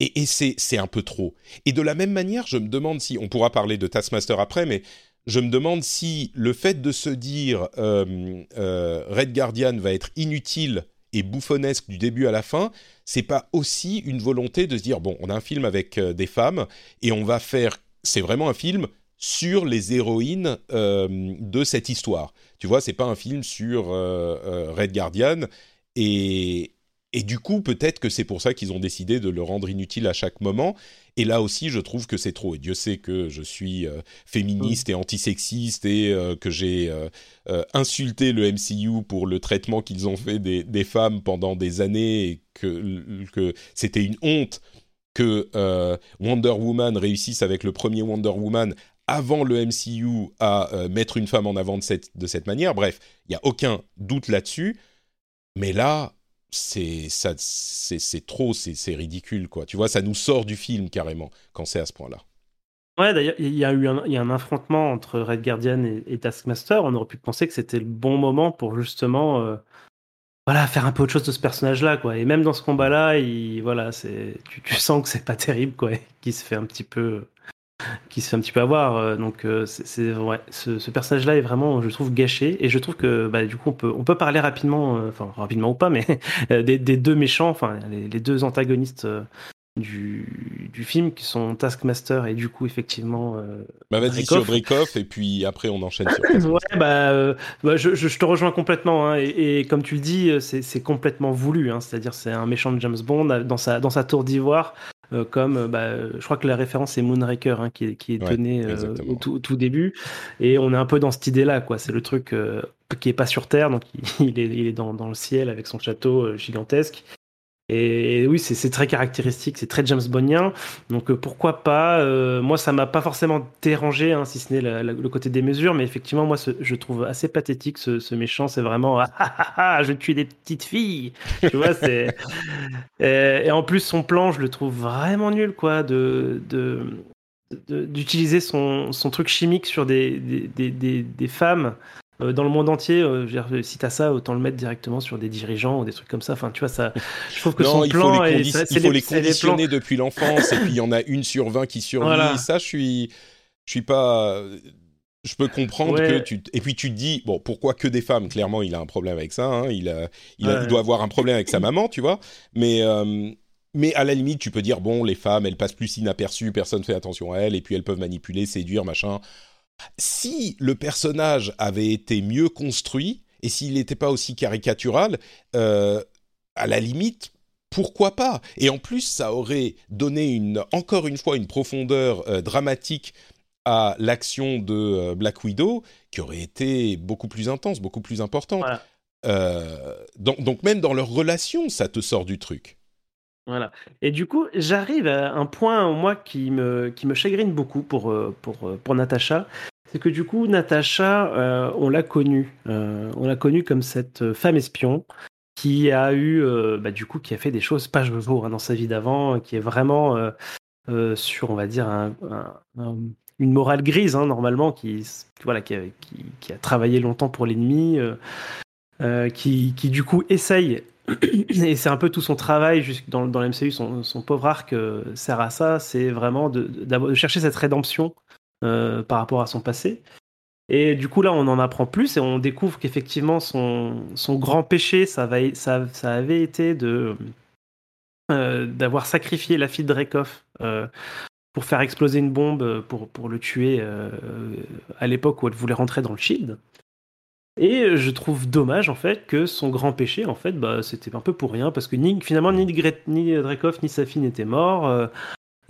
et c'est, un peu trop. Et de la même manière, je me demande si, on pourra parler de Taskmaster après, mais je me demande si le fait de se dire euh, euh, Red Guardian va être inutile et bouffonnesque du début à la fin, c'est pas aussi une volonté de se dire bon, on a un film avec euh, des femmes et on va faire, c'est vraiment un film sur les héroïnes de cette histoire. Tu vois, c'est pas un film sur Red Guardian et et du coup, peut-être que c'est pour ça qu'ils ont décidé de le rendre inutile à chaque moment. Et là aussi, je trouve que c'est trop. Et Dieu sait que je suis euh, féministe et antisexiste et euh, que j'ai euh, insulté le MCU pour le traitement qu'ils ont fait des, femmes pendant des années et que, c'était une honte que Wonder Woman réussisse avec le premier Wonder Woman avant le MCU à mettre une femme en avant de cette, de cette manière. Bref, il n'y a aucun doute là-dessus. Mais là, c'est ça c'est trop c'est ridicule quoi tu vois ça nous sort du film carrément quand c'est à ce point là
Ouais, d'ailleurs, il y a eu un, y a un affrontement entre Red Guardian et, Taskmaster. On aurait pu penser que c'était le bon moment pour justement, euh, voilà, faire un peu autre chose de ce personnage-là, quoi. Et même dans ce combat-là, il, voilà, c'est, tu, tu sens que c'est pas terrible, quoi, qui se fait un petit peu, qui se fait un petit peu avoir. euh, Donc, euh, c'est, ouais, ce, ce personnage-là est vraiment, je trouve, gâché. Et je trouve que, bah, du coup, on peut, on peut parler rapidement, euh, enfin, rapidement ou pas, mais des, des deux méchants, enfin, les, les deux antagonistes. du, du film qui sont Taskmaster et du coup effectivement euh,
bah vas-y sur et puis après on enchaîne sur
ouais bah, euh, bah, je, je- je te rejoins complètement hein, et, et comme tu le dis c'est complètement voulu hein, c'est-à-dire c'est un méchant de James Bond dans sa dans sa tour d'ivoire euh, comme euh, bah, je crois que la référence c'est Moonraker hein, qui est qui est
Ouais,
donnée euh, au tout, au tout début. Et on est un peu dans cette idée là quoi. C'est le truc euh, qui est pas sur terre donc il, il est il est dans, dans le ciel avec son château gigantesque Et, oui, c'est très caractéristique, c'est très James Bondien. Donc pourquoi pas Moi, ça m'a pas forcément dérangé, hein, si ce n'est le côté des mesures, mais effectivement, moi, je trouve assez pathétique ce, méchant. C'est vraiment ah, ah, ah, je tue des petites filles. Tu vois, et, en plus son plan, je le trouve vraiment nul, quoi, d'utiliser son, truc chimique sur des, femmes euh, dans le monde entier. Euh, si t'as ça, autant le mettre directement sur des dirigeants ou des trucs comme ça. Enfin, tu vois, ça. Je trouve que son
il
plan,
faut les, il faut les conditionner depuis l'enfance, et puis il y en a une sur 20 qui survit. Ça, je suis, je suis pas. Je peux comprendre que tu et puis tu te dis bon pourquoi que des femmes? Clairement il a un problème avec ça hein. il, a, il, a, il, doit avoir un problème avec sa maman tu vois mais euh, mais à la limite tu peux dire bon les femmes elles passent plus inaperçues personne fait attention à elles et puis elles peuvent manipuler séduire machin si le personnage avait été mieux construit et s'il n'était pas aussi caricatural, euh, à la limite, pourquoi pas? Et en plus, ça aurait donné une, encore une fois une profondeur euh, dramatique à l'action de euh, Black Widow qui aurait été beaucoup plus intense, beaucoup plus importante. donc, donc, même dans leur relation, ça te sort du truc.
Voilà. Et du coup, j'arrive à un point, moi, qui me, chagrine beaucoup pour, pour, pour Natacha c'est que du coup, Natacha, euh, on l'a connue. Euh, on l'a connue comme cette femme espion qui a eu, euh, bah, du coup, qui a fait des choses pas jour hein, dans sa vie d'avant, qui est vraiment sur, on va dire, une morale grise, hein, normalement, qui, a travaillé longtemps pour l'ennemi, qui, qui, du coup, essaye et c'est un peu tout son travail dans, dans l'MCU, son, son, pauvre arc sert à ça, c'est vraiment de, chercher cette rédemption euh, par rapport à son passé. Et du coup, là, on en apprend plus et on découvre qu'effectivement, son, son grand péché, ça, va, ça, ça avait été de euh, d'avoir sacrifié la fille de Dreykov euh, pour faire exploser une bombe pour, pour le tuer à l'époque où elle voulait rentrer dans le Shield. Et je trouve dommage en fait que son grand péché en fait bah, c'était un peu pour rien parce que ni, finalement ni, ni Dreykov ni sa fille n'étaient morts.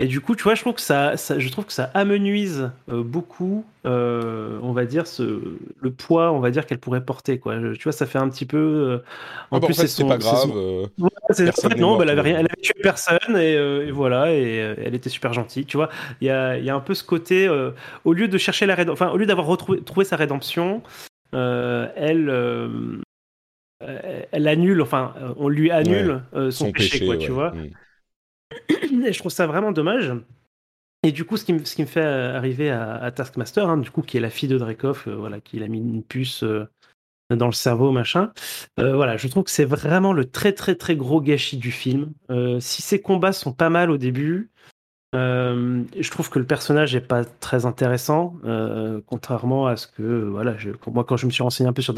Et du coup, tu vois, je trouve que ça, je trouve que ça amenuise euh, beaucoup, euh, on va dire, ce, le poids, on va dire, qu'elle pourrait porter. Quoi. tu vois, ça fait un petit peu. Euh,
en ah bah, plus, c'est pas grave.
non, bah, elle, avait rien, elle avait tué personne et, voilà, et elle était super gentille. Tu vois, il y a, y a, un peu ce côté, au lieu de chercher la rédemption, enfin, au lieu d'avoir retrouvé trouvé sa rédemption, elle. elle annule, enfin, on lui annule son, péché, quoi, tu vois. Mm. Et je trouve ça vraiment dommage. Et du coup, ce qui me, ce qui me fait arriver à, Taskmaster, hein, du coup, qui est la fille de Dreykov, euh, voilà, qui a mis une puce euh, dans le cerveau, machin. Euh, voilà, je trouve que c'est vraiment le très très très gros gâchis du film. si ces combats sont pas mal au début, je trouve que le personnage est pas très intéressant, contrairement à ce que voilà, je, moi quand je me suis renseigné un peu sur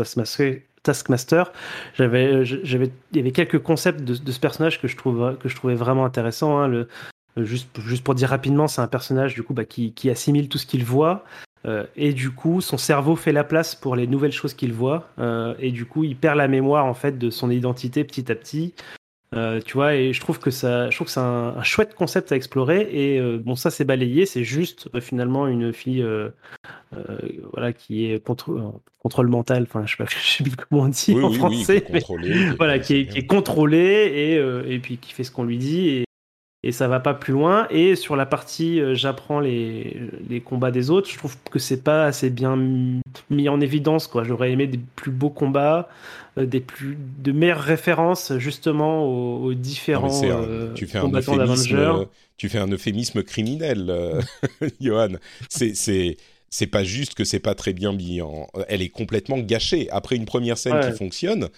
Taskmaster, j'avais, j'avais, il y avait quelques concepts de, ce personnage que je trouve, que je trouvais vraiment intéressant. Hein. le, juste, juste pour dire rapidement, c'est un personnage du coup bah, qui, assimile tout ce qu'il voit. Euh, et du coup, son cerveau fait la place pour les nouvelles choses qu'il voit. Euh, et du coup, il perd la mémoire en fait de son identité petit à petit. Euh, tu vois, et je trouve que ça, je trouve que c'est un, chouette concept à explorer. Et euh, bon, ça c'est balayé, c'est juste euh, finalement une fille, voilà, qui est contre, contrôle mental. Enfin, je sais pas, je sais plus comment on dit en français, mais voilà, qui est, qui est, contrôlée et et puis qui fait ce qu'on lui dit. Et, et ça va pas plus loin. Et sur la partie euh, j'apprends les, les, combats des autres, je trouve que c'est pas assez bien mis en évidence. Quoi. J'aurais aimé des plus beaux combats, euh, des plus de meilleures références justement aux, différents euh, tu fais combattants d'Avengers.
Tu fais un euphémisme criminel, Johan. C'est c'est c'est pas juste que c'est pas très bien mis en... Elle est complètement gâchée. Après une première scène qui fonctionne,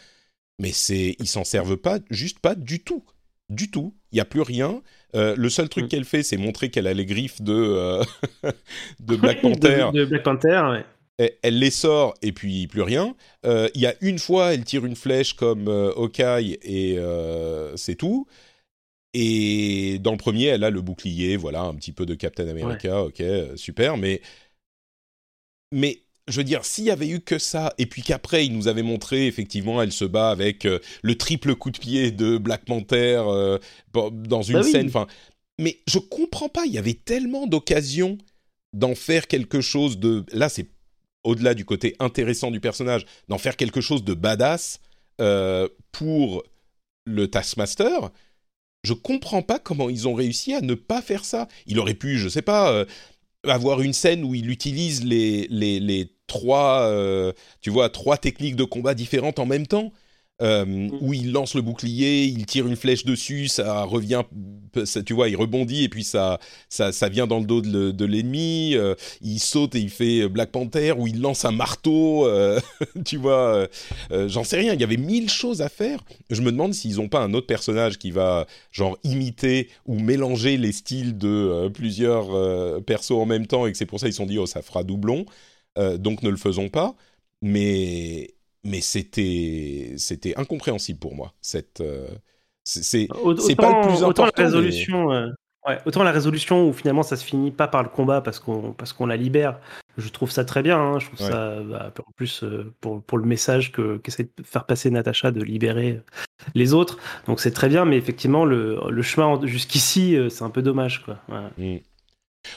mais c'est ils s'en servent pas, juste pas du tout du tout. Il n'y a plus rien. Euh, le seul truc mm. qu'elle fait, c'est montrer qu'elle a les griffes de, euh, de Black Panther.
de, Black Panther,
Elle, les sort et puis plus rien. Euh, il y a une fois, elle tire une flèche comme Hawkeye et c'est tout. Et dans le premier, elle a le bouclier, voilà, un petit peu de Captain America, ok, super. Mais, mais je veux dire, s'il y avait eu que ça, et puis qu'après, il nous avait montré, effectivement, elle se bat avec euh, le triple coup de pied de Black Panther euh, dans une bah scène. Enfin, mais je comprends pas, il y avait tellement d'occasions d'en faire quelque chose de. Là, c'est au-delà du côté intéressant du personnage, d'en faire quelque chose de badass euh, pour le Taskmaster. je comprends pas comment ils ont réussi à ne pas faire ça. Il aurait pu, je sais pas, avoir une scène où il utilise les, les, les trois, euh, tu vois, trois techniques de combat différentes en même temps. Euh,
Mm.
où il lance le bouclier, il tire une flèche dessus, ça revient, ça, tu vois, il rebondit et puis ça, ça, ça vient dans le dos de, le- de l'ennemi. euh, il saute et il fait Black Panther, ou il lance un marteau, euh, tu vois. J'en sais rien. Il y avait mille choses à faire. Je me demande s'ils n'ont pas un autre personnage qui va genre imiter ou mélanger les styles de plusieurs persos en même temps et que c'est pour ça ils se sont dit oh ça fera doublon. Donc ne le faisons pas. Mais mais c'était c'était incompréhensible pour moi. Cette euh, c'est c'est pas le plus
autant
important.
la
mais-
résolution, euh, ouais, autant la résolution où finalement ça se finit pas par le combat parce qu'on parce qu'on la libère. Je trouve ça très bien. hein, Je trouve
Ouais.
ça bah, en plus euh, pour pour le message que qu'essaie de faire passer Natacha de libérer les autres. Donc c'est très bien, mais effectivement le le chemin jusqu'ici c'est un peu dommage quoi. Ouais.
Mm.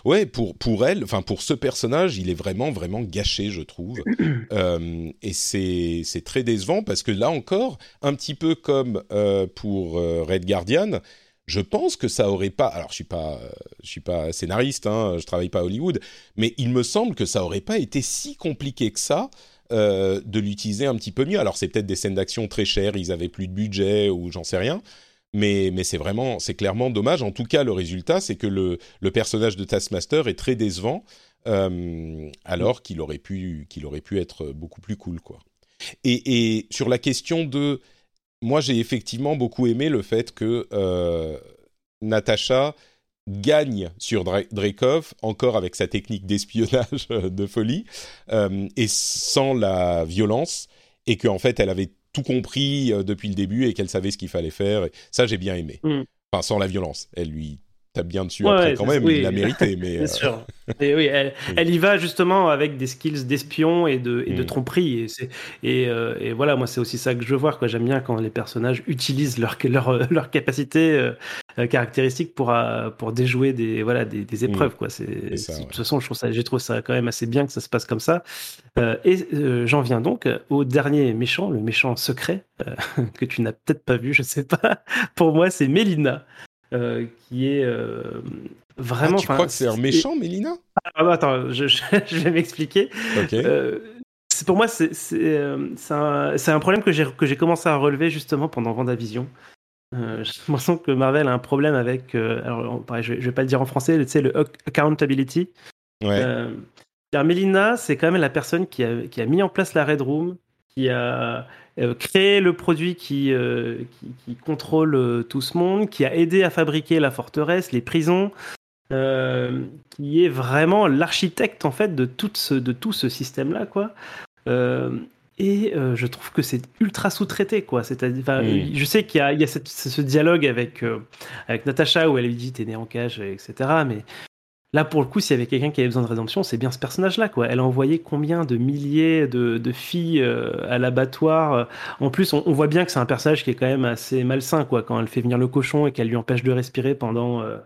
Ouais, pour, pour elle, enfin pour ce personnage, il est vraiment, vraiment gâché, je trouve. Euh, et c'est c'est très décevant parce que là encore, un petit peu comme euh, pour euh, Red Guardian, je pense que ça aurait pas. Alors, je suis pas, je suis pas scénariste, hein, je travaille pas à Hollywood, mais il me semble que ça aurait pas été si compliqué que ça de l'utiliser un petit peu mieux. Alors, c'est peut-être des scènes d'action très chères, ils avaient plus de budget ou j'en sais rien. Mais, c'est vraiment, c'est clairement dommage. En tout cas, le résultat, c'est que le, personnage de Taskmaster est très décevant, euh, alors qu'il aurait pu, qu'il aurait pu être beaucoup plus cool, quoi. Et, sur la question de, moi, j'ai effectivement beaucoup aimé le fait que euh, Natasha gagne sur Dreykov, encore avec sa technique d'espionnage de folie, euh, et sans la violence, et qu'en fait, elle avait tout compris euh, depuis le début et qu'elle savait ce qu'il fallait faire. Et ça, j'ai bien aimé.
Mm.
Enfin, sans la violence. Elle lui tape bien dessus
Ouais,
après quand même,
oui.
il l'a mérité. Mais,
Bien
euh,
sûr. Et oui, elle,
Oui.
elle y va justement avec des skills d'espion et de, et de
Mm.
tromperie. Et, c'est- et, euh, et voilà, moi, c'est aussi ça que je veux voir. quoi. J'aime bien quand les personnages utilisent leur, leur, euh, leur capacité euh, euh, caractéristique pour, pour déjouer des, voilà, des, des épreuves. Quoi. C'est,
C'est ça,
c'est- De toute façon, je trouve ça, j'ai trouvé ça quand même assez bien que ça se passe comme ça. Euh, et j'en viens donc au dernier méchant, le méchant secret, que tu n'as peut-être pas vu, je sais pas. Pour moi, c'est Mélina. Euh, qui est euh,
ah,
vraiment.
tu
enfin,
crois que c'est un méchant, Mélina?
Ah, bah, attends, je, je- je vais m'expliquer.
Ok.
Euh, pour moi, c'est un, problème que j'ai commencé à relever justement pendant Vendavision. Euh, j'ai l'impression que Marvel a un problème avec. alors, pareil, je, je vais pas le dire en français, tu sais, le ac- accountability.
ouais.
Car Melina, c'est quand même la personne qui a, qui a mis en place la Red Room, qui a euh, créé le produit qui, euh, qui, qui contrôle euh, tout ce monde, qui a aidé à fabriquer la forteresse, les prisons, qui est vraiment l'architecte en fait de tout ce, de tout ce système-là, quoi. Et je trouve que c'est ultra sous-traité, quoi. C'est-à-dire, je sais qu'il y a, il y a cette- ce, dialogue avec, avec Natacha où elle lui dit t'es né en cage, etc. Mais Là, pour le coup, s'il y avait quelqu'un qui avait besoin de rédemption, c'est bien ce personnage-là. quoi. Elle a envoyé combien de milliers de, filles euh, à l'abattoir. En plus, on, voit bien que c'est un personnage qui est quand même assez malsain, quoi, quand elle fait venir le cochon et qu'elle lui empêche de respirer pendant, euh.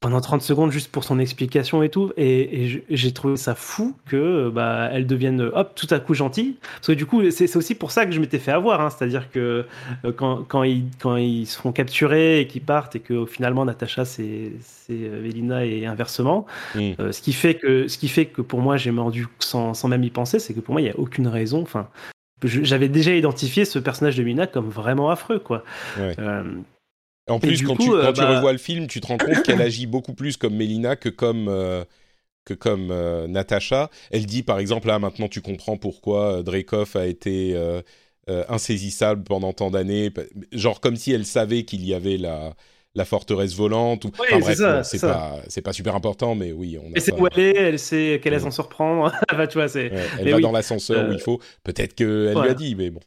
Pendant 30 secondes juste pour son explication et tout. Et, j'ai trouvé ça fou que euh, bah, elle devienne, euh, hop, tout à coup gentille. Parce que du coup, c'est aussi pour ça que je m'étais fait avoir. hein. C'est-à-dire que euh, quand, quand, ils, quand ils se font capturer et qu'ils partent et que finalement Natacha, c'est Elina et inversement. Euh, ce, qui fait que, ce qui fait que pour moi, j'ai mordu sans, sans même y penser, c'est que pour moi, il n'y a aucune raison. Enfin, j'avais déjà identifié ce personnage de Mina comme vraiment affreux, quoi.
Ouais.
Euh,
En plus, quand,
coup,
tu,
euh,
tu
bah-
revois le film, tu te rends compte qu'elle agit beaucoup plus comme Mélina que comme, euh, que comme euh, Natasha. Elle dit, par exemple, là, maintenant tu comprends pourquoi euh, Dreykov a été euh, euh, insaisissable pendant tant d'années. Genre comme si elle savait qu'il y avait la, la forteresse volante. Ou...
Oui,
enfin,
c'est
bref,
ça, c'est
pas, c'est pas super important, mais oui, on a
elle sait
pas-
où elle est, elle sait qu'elle
Mm.
va s'en surprendre. enfin, tu vois, c'est.
Ouais, elle
Mais
va
oui.
dans l'ascenseur où
Euh,
il faut. Peut-être qu'elle lui a dit, mais bon.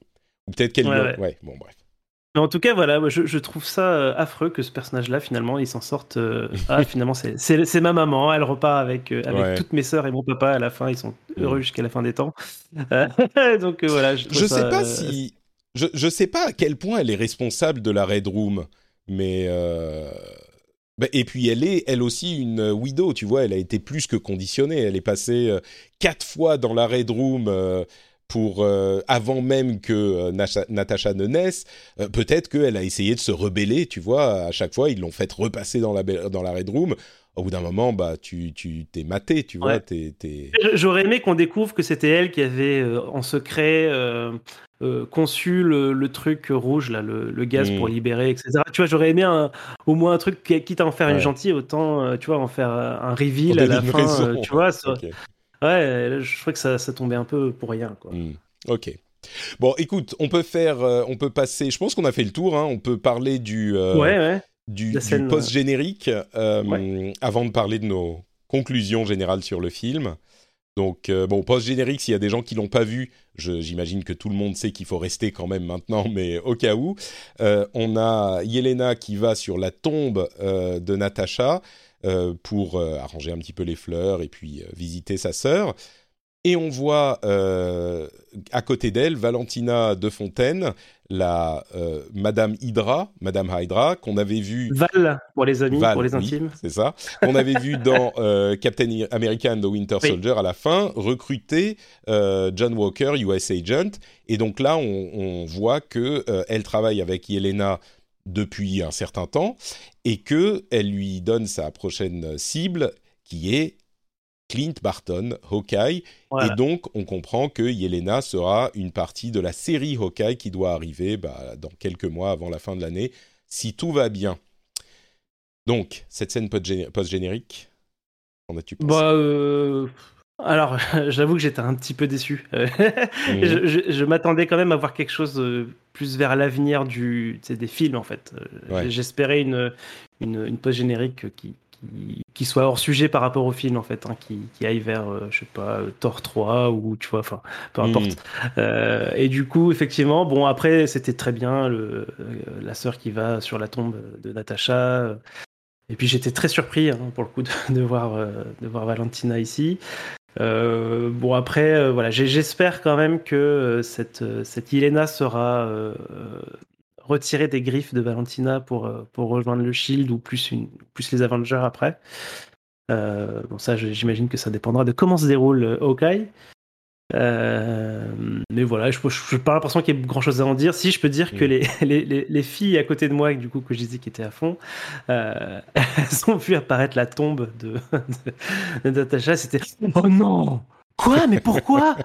Ou peut-être qu'elle lui a-
ouais,
bon, bref.
Mais en tout cas, voilà, je, je trouve ça euh, affreux que ce personnage-là, finalement, il s'en sorte. euh, ah, finalement, c'est- ma maman, elle repart avec, euh, avec
Ouais.
toutes mes sœurs et mon papa à la fin, ils sont
Mm.
heureux jusqu'à la fin des temps. Donc euh, voilà. Je,
Je
ça,
sais pas si. Je, je sais pas à quel point elle est responsable de la Red Room, mais. bah, et puis elle est, elle aussi, une widow, tu vois, elle a été plus que conditionnée. Elle est passée quatre fois dans la Red Room pour euh, avant même que euh, Natasha ne naisse. Euh, Peut-être qu'elle a essayé de se rebeller, tu vois. À chaque fois, ils l'ont fait repasser dans la dans la red room. Au bout d'un moment, bah tu tu t'es maté, tu vois.
Ouais. J'aurais aimé qu'on découvre que c'était elle qui avait en secret conçu le, le truc rouge, là, le, le gaz pour libérer, etc. Tu vois, j'aurais aimé un- au moins un truc, qui- quitte à en faire
Ouais.
une gentille, autant, tu vois, en faire un reveal à la fin, tu vois. ça-. Ouais, je trouvais que ça, ça tombait un peu pour rien, quoi.
Hmm, Ok. Bon, écoute, on peut faire, euh, on peut passer. Je pense qu'on a fait le tour. Hein, on peut parler du euh,
Ouais, ouais.
du, post-générique euh,
Ouais.
avant de parler de nos conclusions générales sur le film. Donc, bon, post-générique, s'il y a des gens qui l'ont pas vu, j'imagine que tout le monde sait qu'il faut rester quand même maintenant, mais au cas où, on a Yelena qui va sur la tombe de Natasha euh, pour euh, arranger un petit peu les fleurs et puis euh, visiter sa sœur. Et on voit euh, à côté d'elle Valentina de Fontaine, la euh, Madame Hydra, Madame Hydra, qu'on avait vue
Val, pour les amis,
Val,
pour les
oui,
intimes.
c'est ça. On avait vu dans euh, Captain America and the Winter
Oui.
Soldier à la fin recruter euh, John Walker, US Agent. Et donc là, on, on voit que euh, elle travaille avec Yelena depuis un certain temps et que elle lui donne sa prochaine cible, qui est Clint Barton, Hawkeye.
Voilà.
Et donc, on comprend que Yelena sera une partie de la série Hawkeye qui doit arriver bah, dans quelques mois avant la fin de l'année, si tout va bien. Donc, cette scène post-géné- post-générique, qu'en as-tu pensé?
Bah, euh, alors, j'avoue que j'étais un petit peu déçu.
Mhm.
je je- je m'attendais quand même à voir quelque chose plus vers l'avenir du, des films, en fait. Euh,
Ouais.
J'espérais une, une, une post-générique qui, qui, qui soit hors sujet par rapport au film, en fait, hein, qui, qui aille vers, euh, je sais pas, euh, Thor 3 ou, tu vois, enfin, peu importe.
Mhm.
Euh, et du coup, effectivement, bon, après, c'était très bien, le, la sœur qui va sur la tombe de Natacha. Et puis, j'étais très surpris, hein, pour le coup, de, de voir, euh, de voir Valentina ici. Euh, bon, après, euh, voilà, j'espère quand même que euh, cette, cette sera retirée des griffes de Valentina pour, pour rejoindre le Shield ou plus, une, plus les Avengers après. Bon, ça, j'imagine que ça dépendra de comment se déroule Hawkeye. Euh, mais voilà, je n'ai pas l'impression qu'il y ait grand chose à en dire. Si je peux dire que
Mm.
les, les, les, les filles à côté de moi, du coup, que je disais qui étaient à fond, euh, elles ont vu apparaître la tombe de, de. C'était Oh non Quoi? Mais pourquoi?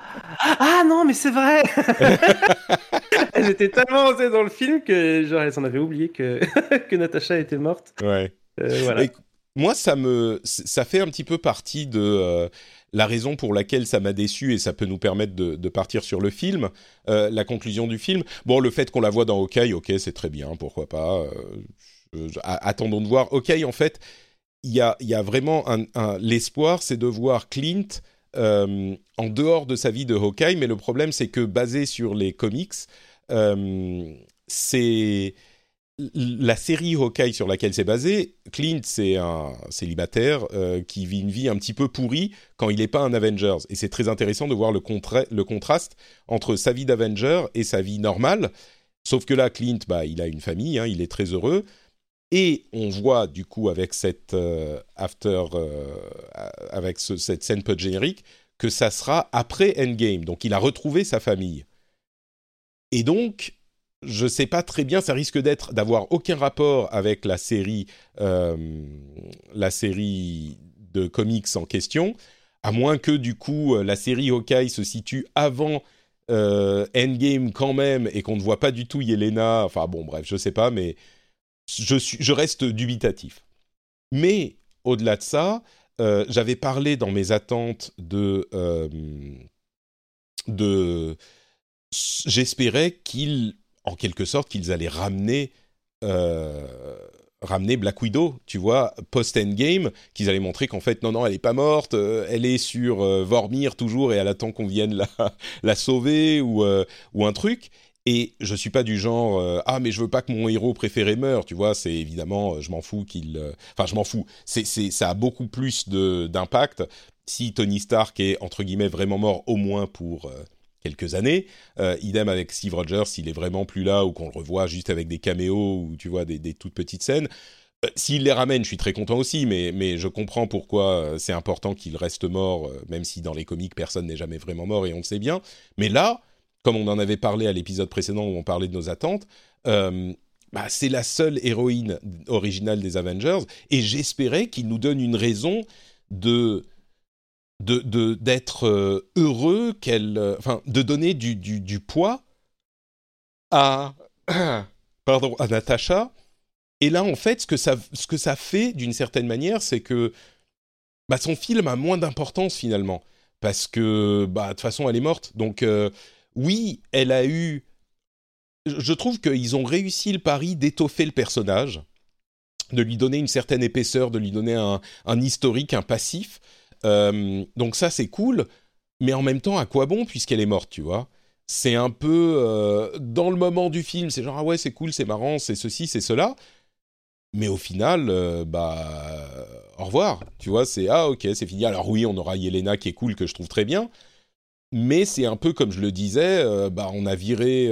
Ah non, mais c'est vrai Elles étaient tellement dans le film que genre, elles en avaient oublié que, que Natasha était morte.
Ouais.
Euh, voilà.
Et moi, ça me, ça fait un petit peu partie de la raison pour laquelle ça m'a déçu et ça peut nous permettre de, partir sur le film, euh, la conclusion du film. Bon, le fait qu'on la voit dans Hawkeye, ok, c'est très bien, pourquoi pas. euh, attendons de voir. Hawkeye, en fait, il y a, vraiment l'espoir, c'est de voir Clint euh, en dehors de sa vie de Hawkeye, mais le problème, c'est que basé sur les comics, c'est la série Hawkeye sur laquelle c'est basé, Clint, c'est un célibataire euh, qui vit une vie un petit peu pourrie quand il n'est pas un Avengers. Et c'est très intéressant de voir le, contra- le contraste entre sa vie d'Avenger et sa vie normale. Sauf que là, Clint, bah, il a une famille, hein, il est très heureux. Et on voit du coup avec cette euh, after, euh, avec ce- cette scène peu générique, que ça sera après Endgame. Donc il a retrouvé sa famille. Et donc, je sais pas très bien, ça risque d'être d'avoir aucun rapport avec la série, euh, la série de comics en question, à moins que du coup euh, la série Hawkeye se situe avant euh, Endgame quand même et qu'on ne voit pas du tout Yelena. Enfin bon, bref, je sais pas, mais je suis, je reste dubitatif. Mais au-delà de ça, j'avais parlé dans mes attentes de de j'espérais qu'ils en quelque sorte qu'ils allaient ramener euh, ramener Black Widow, tu vois, post-endgame, qu'ils allaient montrer qu'en fait, non, non, elle est pas morte, euh, elle est sur euh, Vormir toujours et elle attend qu'on vienne la, sauver ou, un truc. Et je suis pas du genre ah mais je veux pas que mon héros préféré meure, tu vois, c'est évidemment je m'en fous qu'il enfin je m'en fous. C'est ça a beaucoup plus d'impact si Tony Stark est entre guillemets vraiment mort au moins pour quelques années. Euh, idem avec Steve Rogers, s'il est vraiment plus là ou qu'on le revoit juste avec des caméos ou tu vois des, toutes petites scènes. Euh, S'il les ramène, je suis très content aussi, mais, je comprends pourquoi euh, c'est important qu'il reste mort, même si dans les comics, personne n'est jamais vraiment mort et on le sait bien. Mais là, comme on en avait parlé à l'épisode précédent où on parlait de nos attentes, bah, c'est la seule héroïne originale des Avengers, et j'espérais qu'il nous donne une raison de de d'être euh, heureux qu'elle euh, enfin de donner du, du, poids à pardon à Natasha et là en fait ce que ça ce que ça fait d'une certaine manière c'est que bah, son film a moins d'importance finalement. Parce que bah de toute façon elle est morte. Donc euh, oui elle a eu je je trouve qu'ils ont réussi le pari d'étoffer le personnage de lui donner une certaine épaisseur de lui donner un, un historique un passif euh, donc ça c'est cool, mais en même temps à quoi bon puisqu'elle est morte, tu vois? C'est un peu euh, dans le moment du film, c'est genre ah ouais c'est cool, c'est marrant, c'est ceci, c'est cela, mais au final euh, bah au revoir, tu vois C'est ah ok c'est fini. Alors oui on aura Yelena qui est cool que je trouve très bien, mais c'est un peu comme je le disais, bah on a viré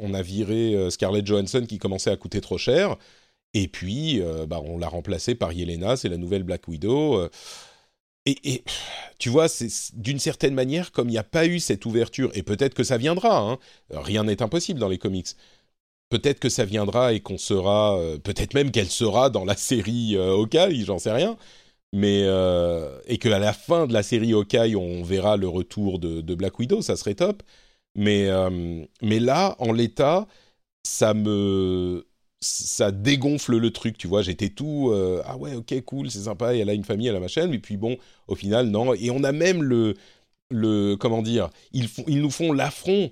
on a viré Scarlett Johansson qui commençait à coûter trop cher. Et puis, bah, on l'a remplacée par Yelena, c'est la nouvelle Black Widow. Et, et, tu vois, c'est d'une certaine manière, comme il n'y a pas eu cette ouverture, et peut-être que ça viendra, hein, rien n'est impossible dans les comics. Peut-être que ça viendra et qu'on sera, euh, peut-être même qu'elle sera dans la série euh, Hawkeye, j'en sais rien. Mais euh, et qu'à la fin de la série Hawkeye, on verra le retour de, de Black Widow, ça serait top. Mais euh, mais là, en l'état, ça me ça dégonfle le truc, tu vois. J'étais tout euh, ah ouais, ok, cool, c'est sympa. Et elle a une famille, elle a machin. Mais puis bon, au final, non. Et on a même le le comment dire, ils font, ils nous font l'affront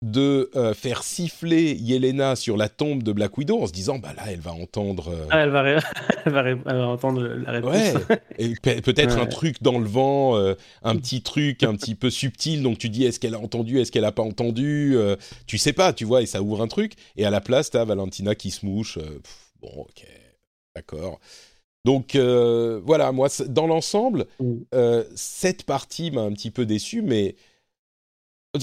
de euh, faire siffler Yelena sur la tombe de Black Widow en se disant bah là, elle va entendre. euh,
Ah, elle, va elle, va ré- elle va entendre la réponse.
Ouais, pe- peut-être un truc dans le vent, euh, un petit truc un petit peu subtil, donc tu dis est-ce qu'elle a entendu, est-ce qu'elle a pas entendu, tu sais pas, tu vois, et ça ouvre un truc, et à la place, t'as Valentina qui se mouche, pff, bon, ok, d'accord. Donc voilà, moi, dans l'ensemble,
Mm.
cette partie m'a un petit peu déçu, mais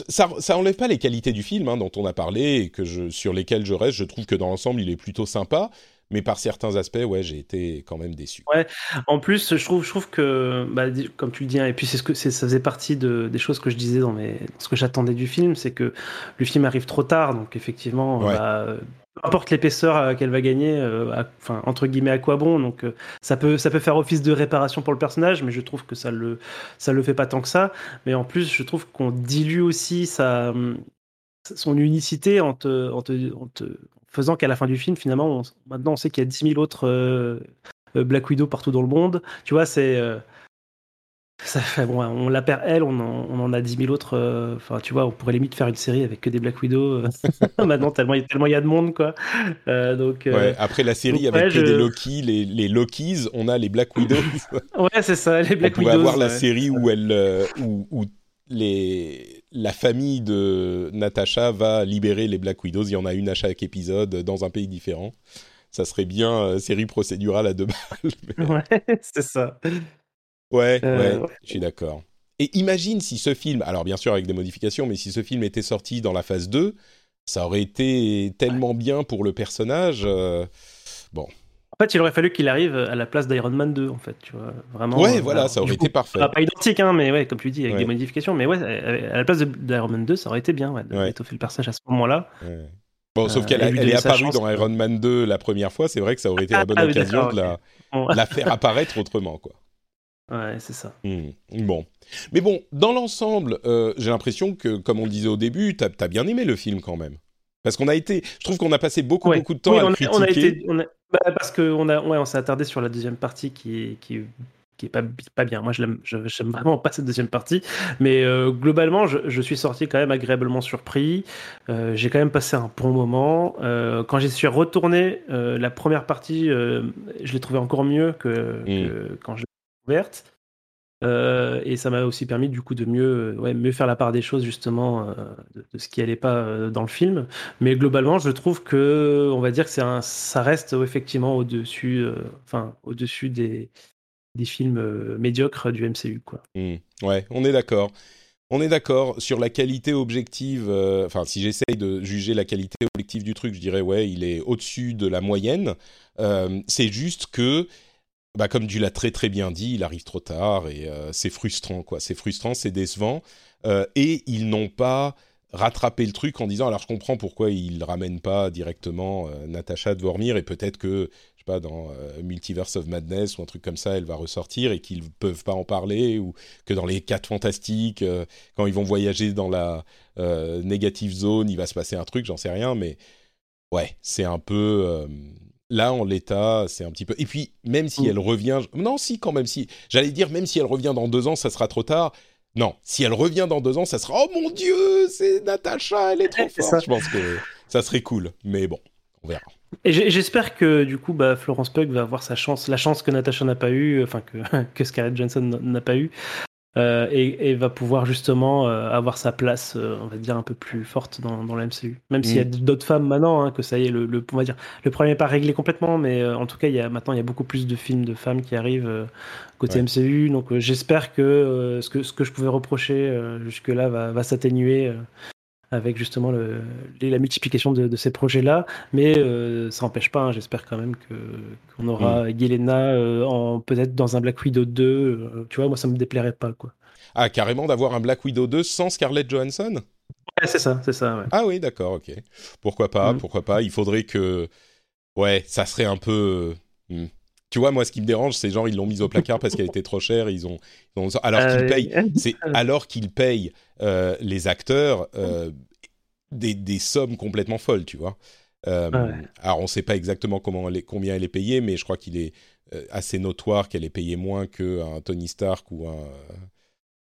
ça, ça enlève pas les qualités du film hein, dont on a parlé et que je, sur lesquelles je reste. Je trouve que dans l'ensemble, il est plutôt sympa, mais par certains aspects, ouais, j'ai été quand même déçu.
En plus, je trouve, je trouve que, bah, comme tu le dis, hein, et puis c'est ce que ça faisait partie de, des choses que je disais dans mes, ce que j'attendais du film, c'est que le film arrive trop tard, donc effectivement,
Ouais.
bah, peu importe l'épaisseur euh, qu'elle va gagner, euh, à- enfin entre guillemets à quoi bon, donc euh, ça peut, ça peut faire office de réparation pour le personnage, mais je trouve que ça le, ça le fait pas tant que ça. Mais en plus, je trouve qu'on dilue aussi sa, son unicité en te, en te, en te faisant qu'à la fin du film, finalement, on- maintenant on sait qu'il y a 10 000 autres euh, euh, Black Widow partout dans le monde. Tu vois, c'est. euh, ça fait, bon, on la perd elle, on en, on en a 10 000 autres. Enfin, tu vois, on pourrait limite faire une série avec que des Black Widow. maintenant, tellement il tellement y a de monde, quoi. Donc,
Ouais, après la série
donc,
avec
ouais,
que
je-
des Loki, les, les Lokis, on a les Black Widows.
ouais, c'est ça, les
on
Black
pourrait
Widows.
avoir la
ouais.
série où elle, où, où les, la famille de Natasha va libérer les Black Widows. Il y en a une à chaque épisode dans un pays différent. Ça serait bien euh, série procédurale à deux balles. mais-
Ouais, c'est ça.
Ouais,
Euh,
ouais,
ouais.
je suis d'accord. Et imagine si ce film, alors bien sûr avec des modifications, mais si ce film était sorti dans la phase 2, ça aurait été tellement bien pour le personnage. euh,
En fait, il aurait fallu qu'il arrive à la place d'Iron Man 2, en fait, tu vois. Vraiment.
Ouais,
euh,
voilà, ça aurait
coup,
été parfait.
Pas identique, hein, mais ouais, comme tu dis, avec
Ouais.
des modifications. Mais ouais, à la place d'Iron Man 2, ça aurait été bien, ouais, d'étoffer le personnage à ce moment-là.
Bon, sauf
Euh,
qu'elle est apparue dans. Iron Man 2 la première fois, c'est vrai que ça aurait été la bonne
Ah
occasion de la,
Bon.
la faire apparaître autrement, quoi.
Ouais, c'est ça.
Hmm, Bon. Mais bon, dans l'ensemble, euh, j'ai l'impression que, comme on le disait au début, t'as as bien aimé le film quand même. Parce qu'on a été, je trouve qu'on a passé beaucoup,
Ouais.
beaucoup de temps
Oui,
à
on, a,
critiquer.
on a été. on a- bah, parce qu'on a, ouais, on s'est attardé sur la deuxième partie qui est, qui est, qui est pas, pas bien. Moi, je j'aime vraiment pas cette deuxième partie. Mais euh, globalement, je, je suis sorti quand même agréablement surpris. Euh, j'ai quand même passé un bon moment. Euh, quand j'y suis retourné, la première partie, je l'ai trouvée encore mieux que, que quand je l'ai ouverte. Euh, et ça m'a aussi permis du coup de mieux, faire la part des choses justement euh, de, ce qui allait pas euh, dans le film. Mais globalement, je trouve que, on va dire que ça reste effectivement au-dessus, euh, enfin au-dessus des, des films médiocres du MCU, quoi.
Hmm, Ouais, on est d'accord. On est d'accord sur la qualité objective. Enfin, si j'essaye de juger la qualité objective du truc, je dirais ouais, il est au-dessus de la moyenne. C'est juste que, bah, comme tu l'as très très bien dit, il arrive trop tard et euh, c'est frustrant quoi. C'est frustrant, c'est décevant. Euh, et ils n'ont pas rattrapé le truc en disant alors je comprends pourquoi ils ramènent pas directement euh, Natasha Dvormir et peut-être que je sais pas dans euh, Multiverse of Madness ou un truc comme ça elle va ressortir et qu'ils peuvent pas en parler ou que dans les quatre fantastiques quand ils vont voyager dans la négative zone il va se passer un truc j'en sais rien mais ouais c'est un peu là en l'état c'est un petit peu et puis même si
Mm.
elle revient non si quand même si j'allais dire même si elle revient dans deux ans ça sera trop tard non, si elle revient dans deux ans, ça sera oh mon dieu, c'est Natacha, elle est trop forte.
ça.
Je pense que ça serait cool, mais bon, on verra.
J'espère que du coup, bah, Florence Pugh va avoir sa chance, la chance que Natasha n'a pas eu, enfin que, que Scarlett Johansson n'a pas eu, euh, et, et va pouvoir justement euh, avoir sa place, euh, on va dire un peu plus forte dans, dans la MCU. Même s'il y a
Mm.
d'autres femmes maintenant, hein, que ça y est, le, le- on va dire, le problème n'est pas réglé complètement, mais euh, en tout cas, il y a maintenant il y a beaucoup plus de films de femmes qui arrivent euh, côté
Ouais.
MCU, donc euh, j'espère que, euh, ce que ce que je pouvais reprocher euh, jusque là va, va s'atténuer. Avec justement le, la multiplication de, de ces projets-là. Mais euh, ça n'empêche pas, hein, j'espère quand même qu'on aura Yelena euh, peut-être dans un Black Widow 2. euh, tu vois, moi ça me déplairait pas quoi.
Ah, carrément d'avoir un Black Widow 2 sans Scarlett Johansson?
Ouais, c'est ça, c'est ça. Ouais.
Ah oui, d'accord, ok. Pourquoi pas,
Mm.
pourquoi pas. Il faudrait que... Ouais, ça serait un peu... hmm. Tu vois, moi, ce qui me dérange, c'est genre, ils l'ont mise au placard parce qu'elle était trop chère. Ils ont... ils ont- Alors qu'ils
Euh,
payent... C'est alors qu'ils payent euh, les acteurs euh, des, des sommes complètement folles, tu vois. Euh,
Ouais.
Alors, on ne sait pas exactement comment elle est- combien elle est payée, mais je crois qu'il est euh, assez notoire qu'elle est payée moins qu'un Tony Stark ou un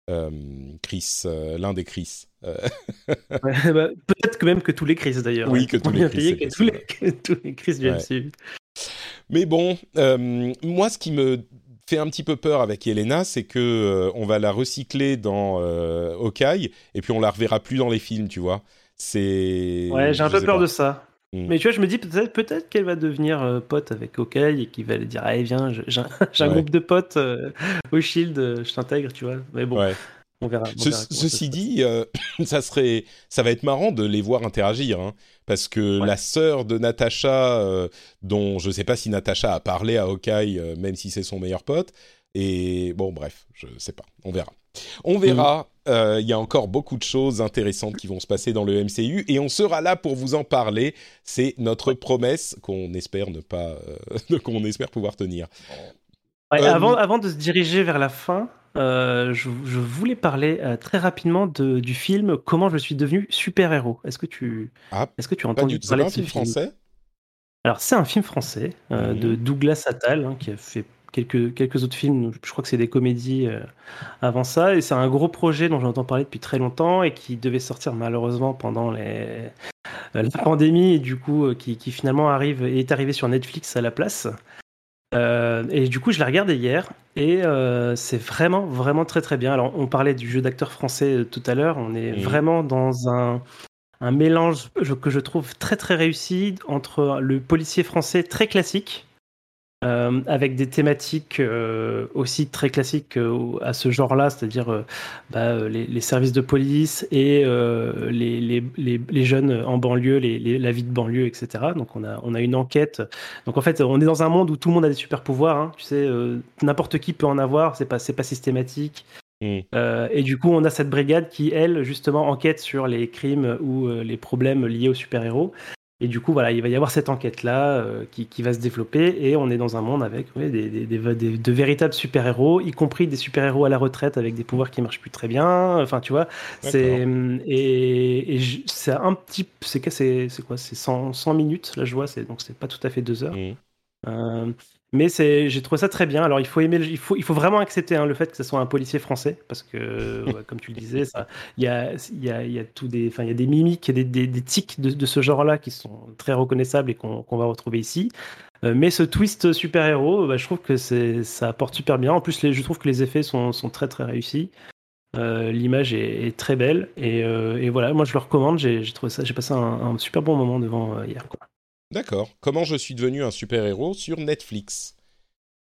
euh, Chris, euh, l'un des Chris. Euh,
Ouais, bah, peut-être que même que tous les Chris d'ailleurs.
Oui, que tous les Chris,
payé que tous les, que tous les Chris du
Ouais.
MCU.
Mais bon, euh, moi, ce qui me fait un petit peu peur avec Yelena, c'est que euh, on va la recycler dans euh, Hawkeye et puis on la reverra plus dans les films, tu vois. C'est.
Ouais, j'ai un peu peur
pas.
de ça.
Mm.
Mais tu vois, je me dis peut-être qu'elle va devenir euh, pote avec Hawkeye et qu'il va lui dire Allez, viens, je- j'ai un,
Ouais.
groupe de potes au Shield, je t'intègre, tu vois. Mais bon,
Ouais.
On verra. on
Ce-
verra comment ça
ceci dit, euh, ça serait, ça va être marrant de les voir interagir, hein, parce que
Ouais.
la sœur de Natasha, euh, dont je sais pas si Natasha a parlé à Hawkeye, euh, même si c'est son meilleur pote, et bon, bref, je sais pas, on verra. On verra. euh, Il y a encore beaucoup de choses intéressantes qui vont se passer dans le MCU et on sera là pour vous en parler. C'est notre promesse qu'on espère ne pas, euh, qu'on espère pouvoir tenir.
Ouais,
Euh,
avant, avant de se diriger vers la fin, euh, je, je voulais parler euh, très rapidement de, du film Comment je suis devenu super-héros. Est-ce que tu,
Ah,
est-ce que tu as entendu parler de ce
film français?
Alors, c'est un film français euh,
Mhm.
de Douglas Attal, hein, qui a fait quelques, quelques autres films. Je crois que c'est des comédies avant ça. Et c'est un gros projet dont j'entends parler depuis très longtemps et qui devait sortir malheureusement pendant les, la pandémie et du coup, qui, qui finalement arrive et est arrivé sur Netflix à la place. Euh, et du coup, je l'ai regardé hier et euh, c'est vraiment, vraiment très très bien. Alors, on parlait du jeu d'acteur français euh, tout à l'heure. On est vraiment dans un, un mélange que je trouve très très réussi entre le policier français très classique, euh, avec des thématiques euh, aussi très classiques euh, à ce genre-là, c'est-à-dire euh, bah, euh, les, les services de police et euh, les, les, les, jeunes en banlieue, les, les- la vie de banlieue, etc. Donc on a, on a une enquête. Donc en fait, on est dans un monde où tout le monde a des super pouvoirs. hein. Tu sais, euh, n'importe qui peut en avoir. C'est pas, c'est pas systématique.
Mm.
Euh, et du coup, on a cette brigade qui, elle, justement, enquête sur les crimes ou les problèmes liés aux super-héros. Et du coup, voilà, il va y avoir cette enquête-là euh, qui, qui va se développer. Et on est dans un monde avec ouais, des, des- des- des- de véritables super-héros, y compris des super-héros à la retraite avec des pouvoirs qui marchent plus très bien. Enfin, tu vois, c'est et, c'est un petit, c'est quoi, c'est 100, 100 minutes. Là, je vois, c'est donc c'est pas tout à fait deux heures.
Mm.
Euh, mais c'est, j'ai trouvé ça très bien. Alors il faut aimer, le- il faut, il faut vraiment accepter hein, le fait que ce soit un policier français, parce que ouais, comme tu le disais, il y a, il y a, il y a tout des, enfin il y a des mimiques, et des, des, des tics de, de ce genre-là qui sont très reconnaissables et qu'on, qu'on va retrouver ici. Euh, mais ce twist super-héros, bah, je trouve que c'est, ça apporte super bien. En plus, les, je trouve que les effets sont, sont très très réussis. Euh, l'image est, est très belle et, euh, et voilà, moi je le recommande. J'ai, j'ai trouvé ça, j'ai passé un, un super bon moment devant hier. Quoi.
D'accord. Comment je suis devenu un super-héros sur Netflix?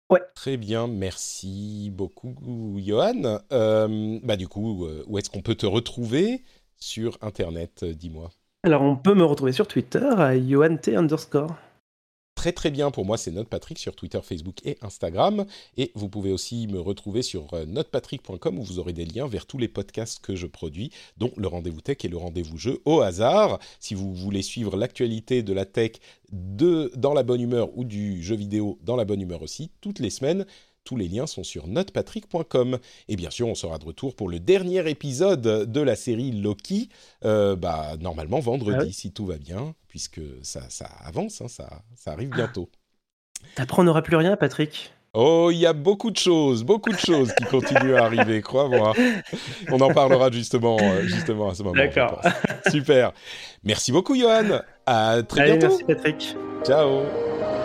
Ouais.
Très bien, merci beaucoup, Johan. Euh, bah, du coup, euh, où est-ce qu'on peut te retrouver sur Internet Dis-moi?
Alors, on peut me retrouver sur Twitter à YohanT underscore.
Très très bien pour moi, c'est Note Patrick sur Twitter, Facebook et Instagram. Et vous pouvez aussi me retrouver sur euh, notepatrick.com où vous aurez des liens vers tous les podcasts que je produis, dont le rendez-vous tech et le rendez-vous jeu au hasard. Si vous voulez suivre l'actualité de la tech dans la bonne humeur ou du jeu vidéo dans la bonne humeur aussi, toutes les semaines, tous les liens sont sur notepatrick.com. Et bien sûr, on sera de retour pour le dernier épisode de la série Loki, euh, bah, normalement vendredi,
Ah oui.
si tout va bien, puisque ça, ça avance, hein, ça, ça arrive bientôt.
Après, on n'aura plus rien, Patrick.
Oh, il y a beaucoup de choses, beaucoup de choses qui continuent à arriver, crois-moi. On en parlera justement, euh, justement à ce moment.
D'accord.
Super. Merci beaucoup, Johan. À très
Allez,
bientôt.
merci, Patrick.
Ciao.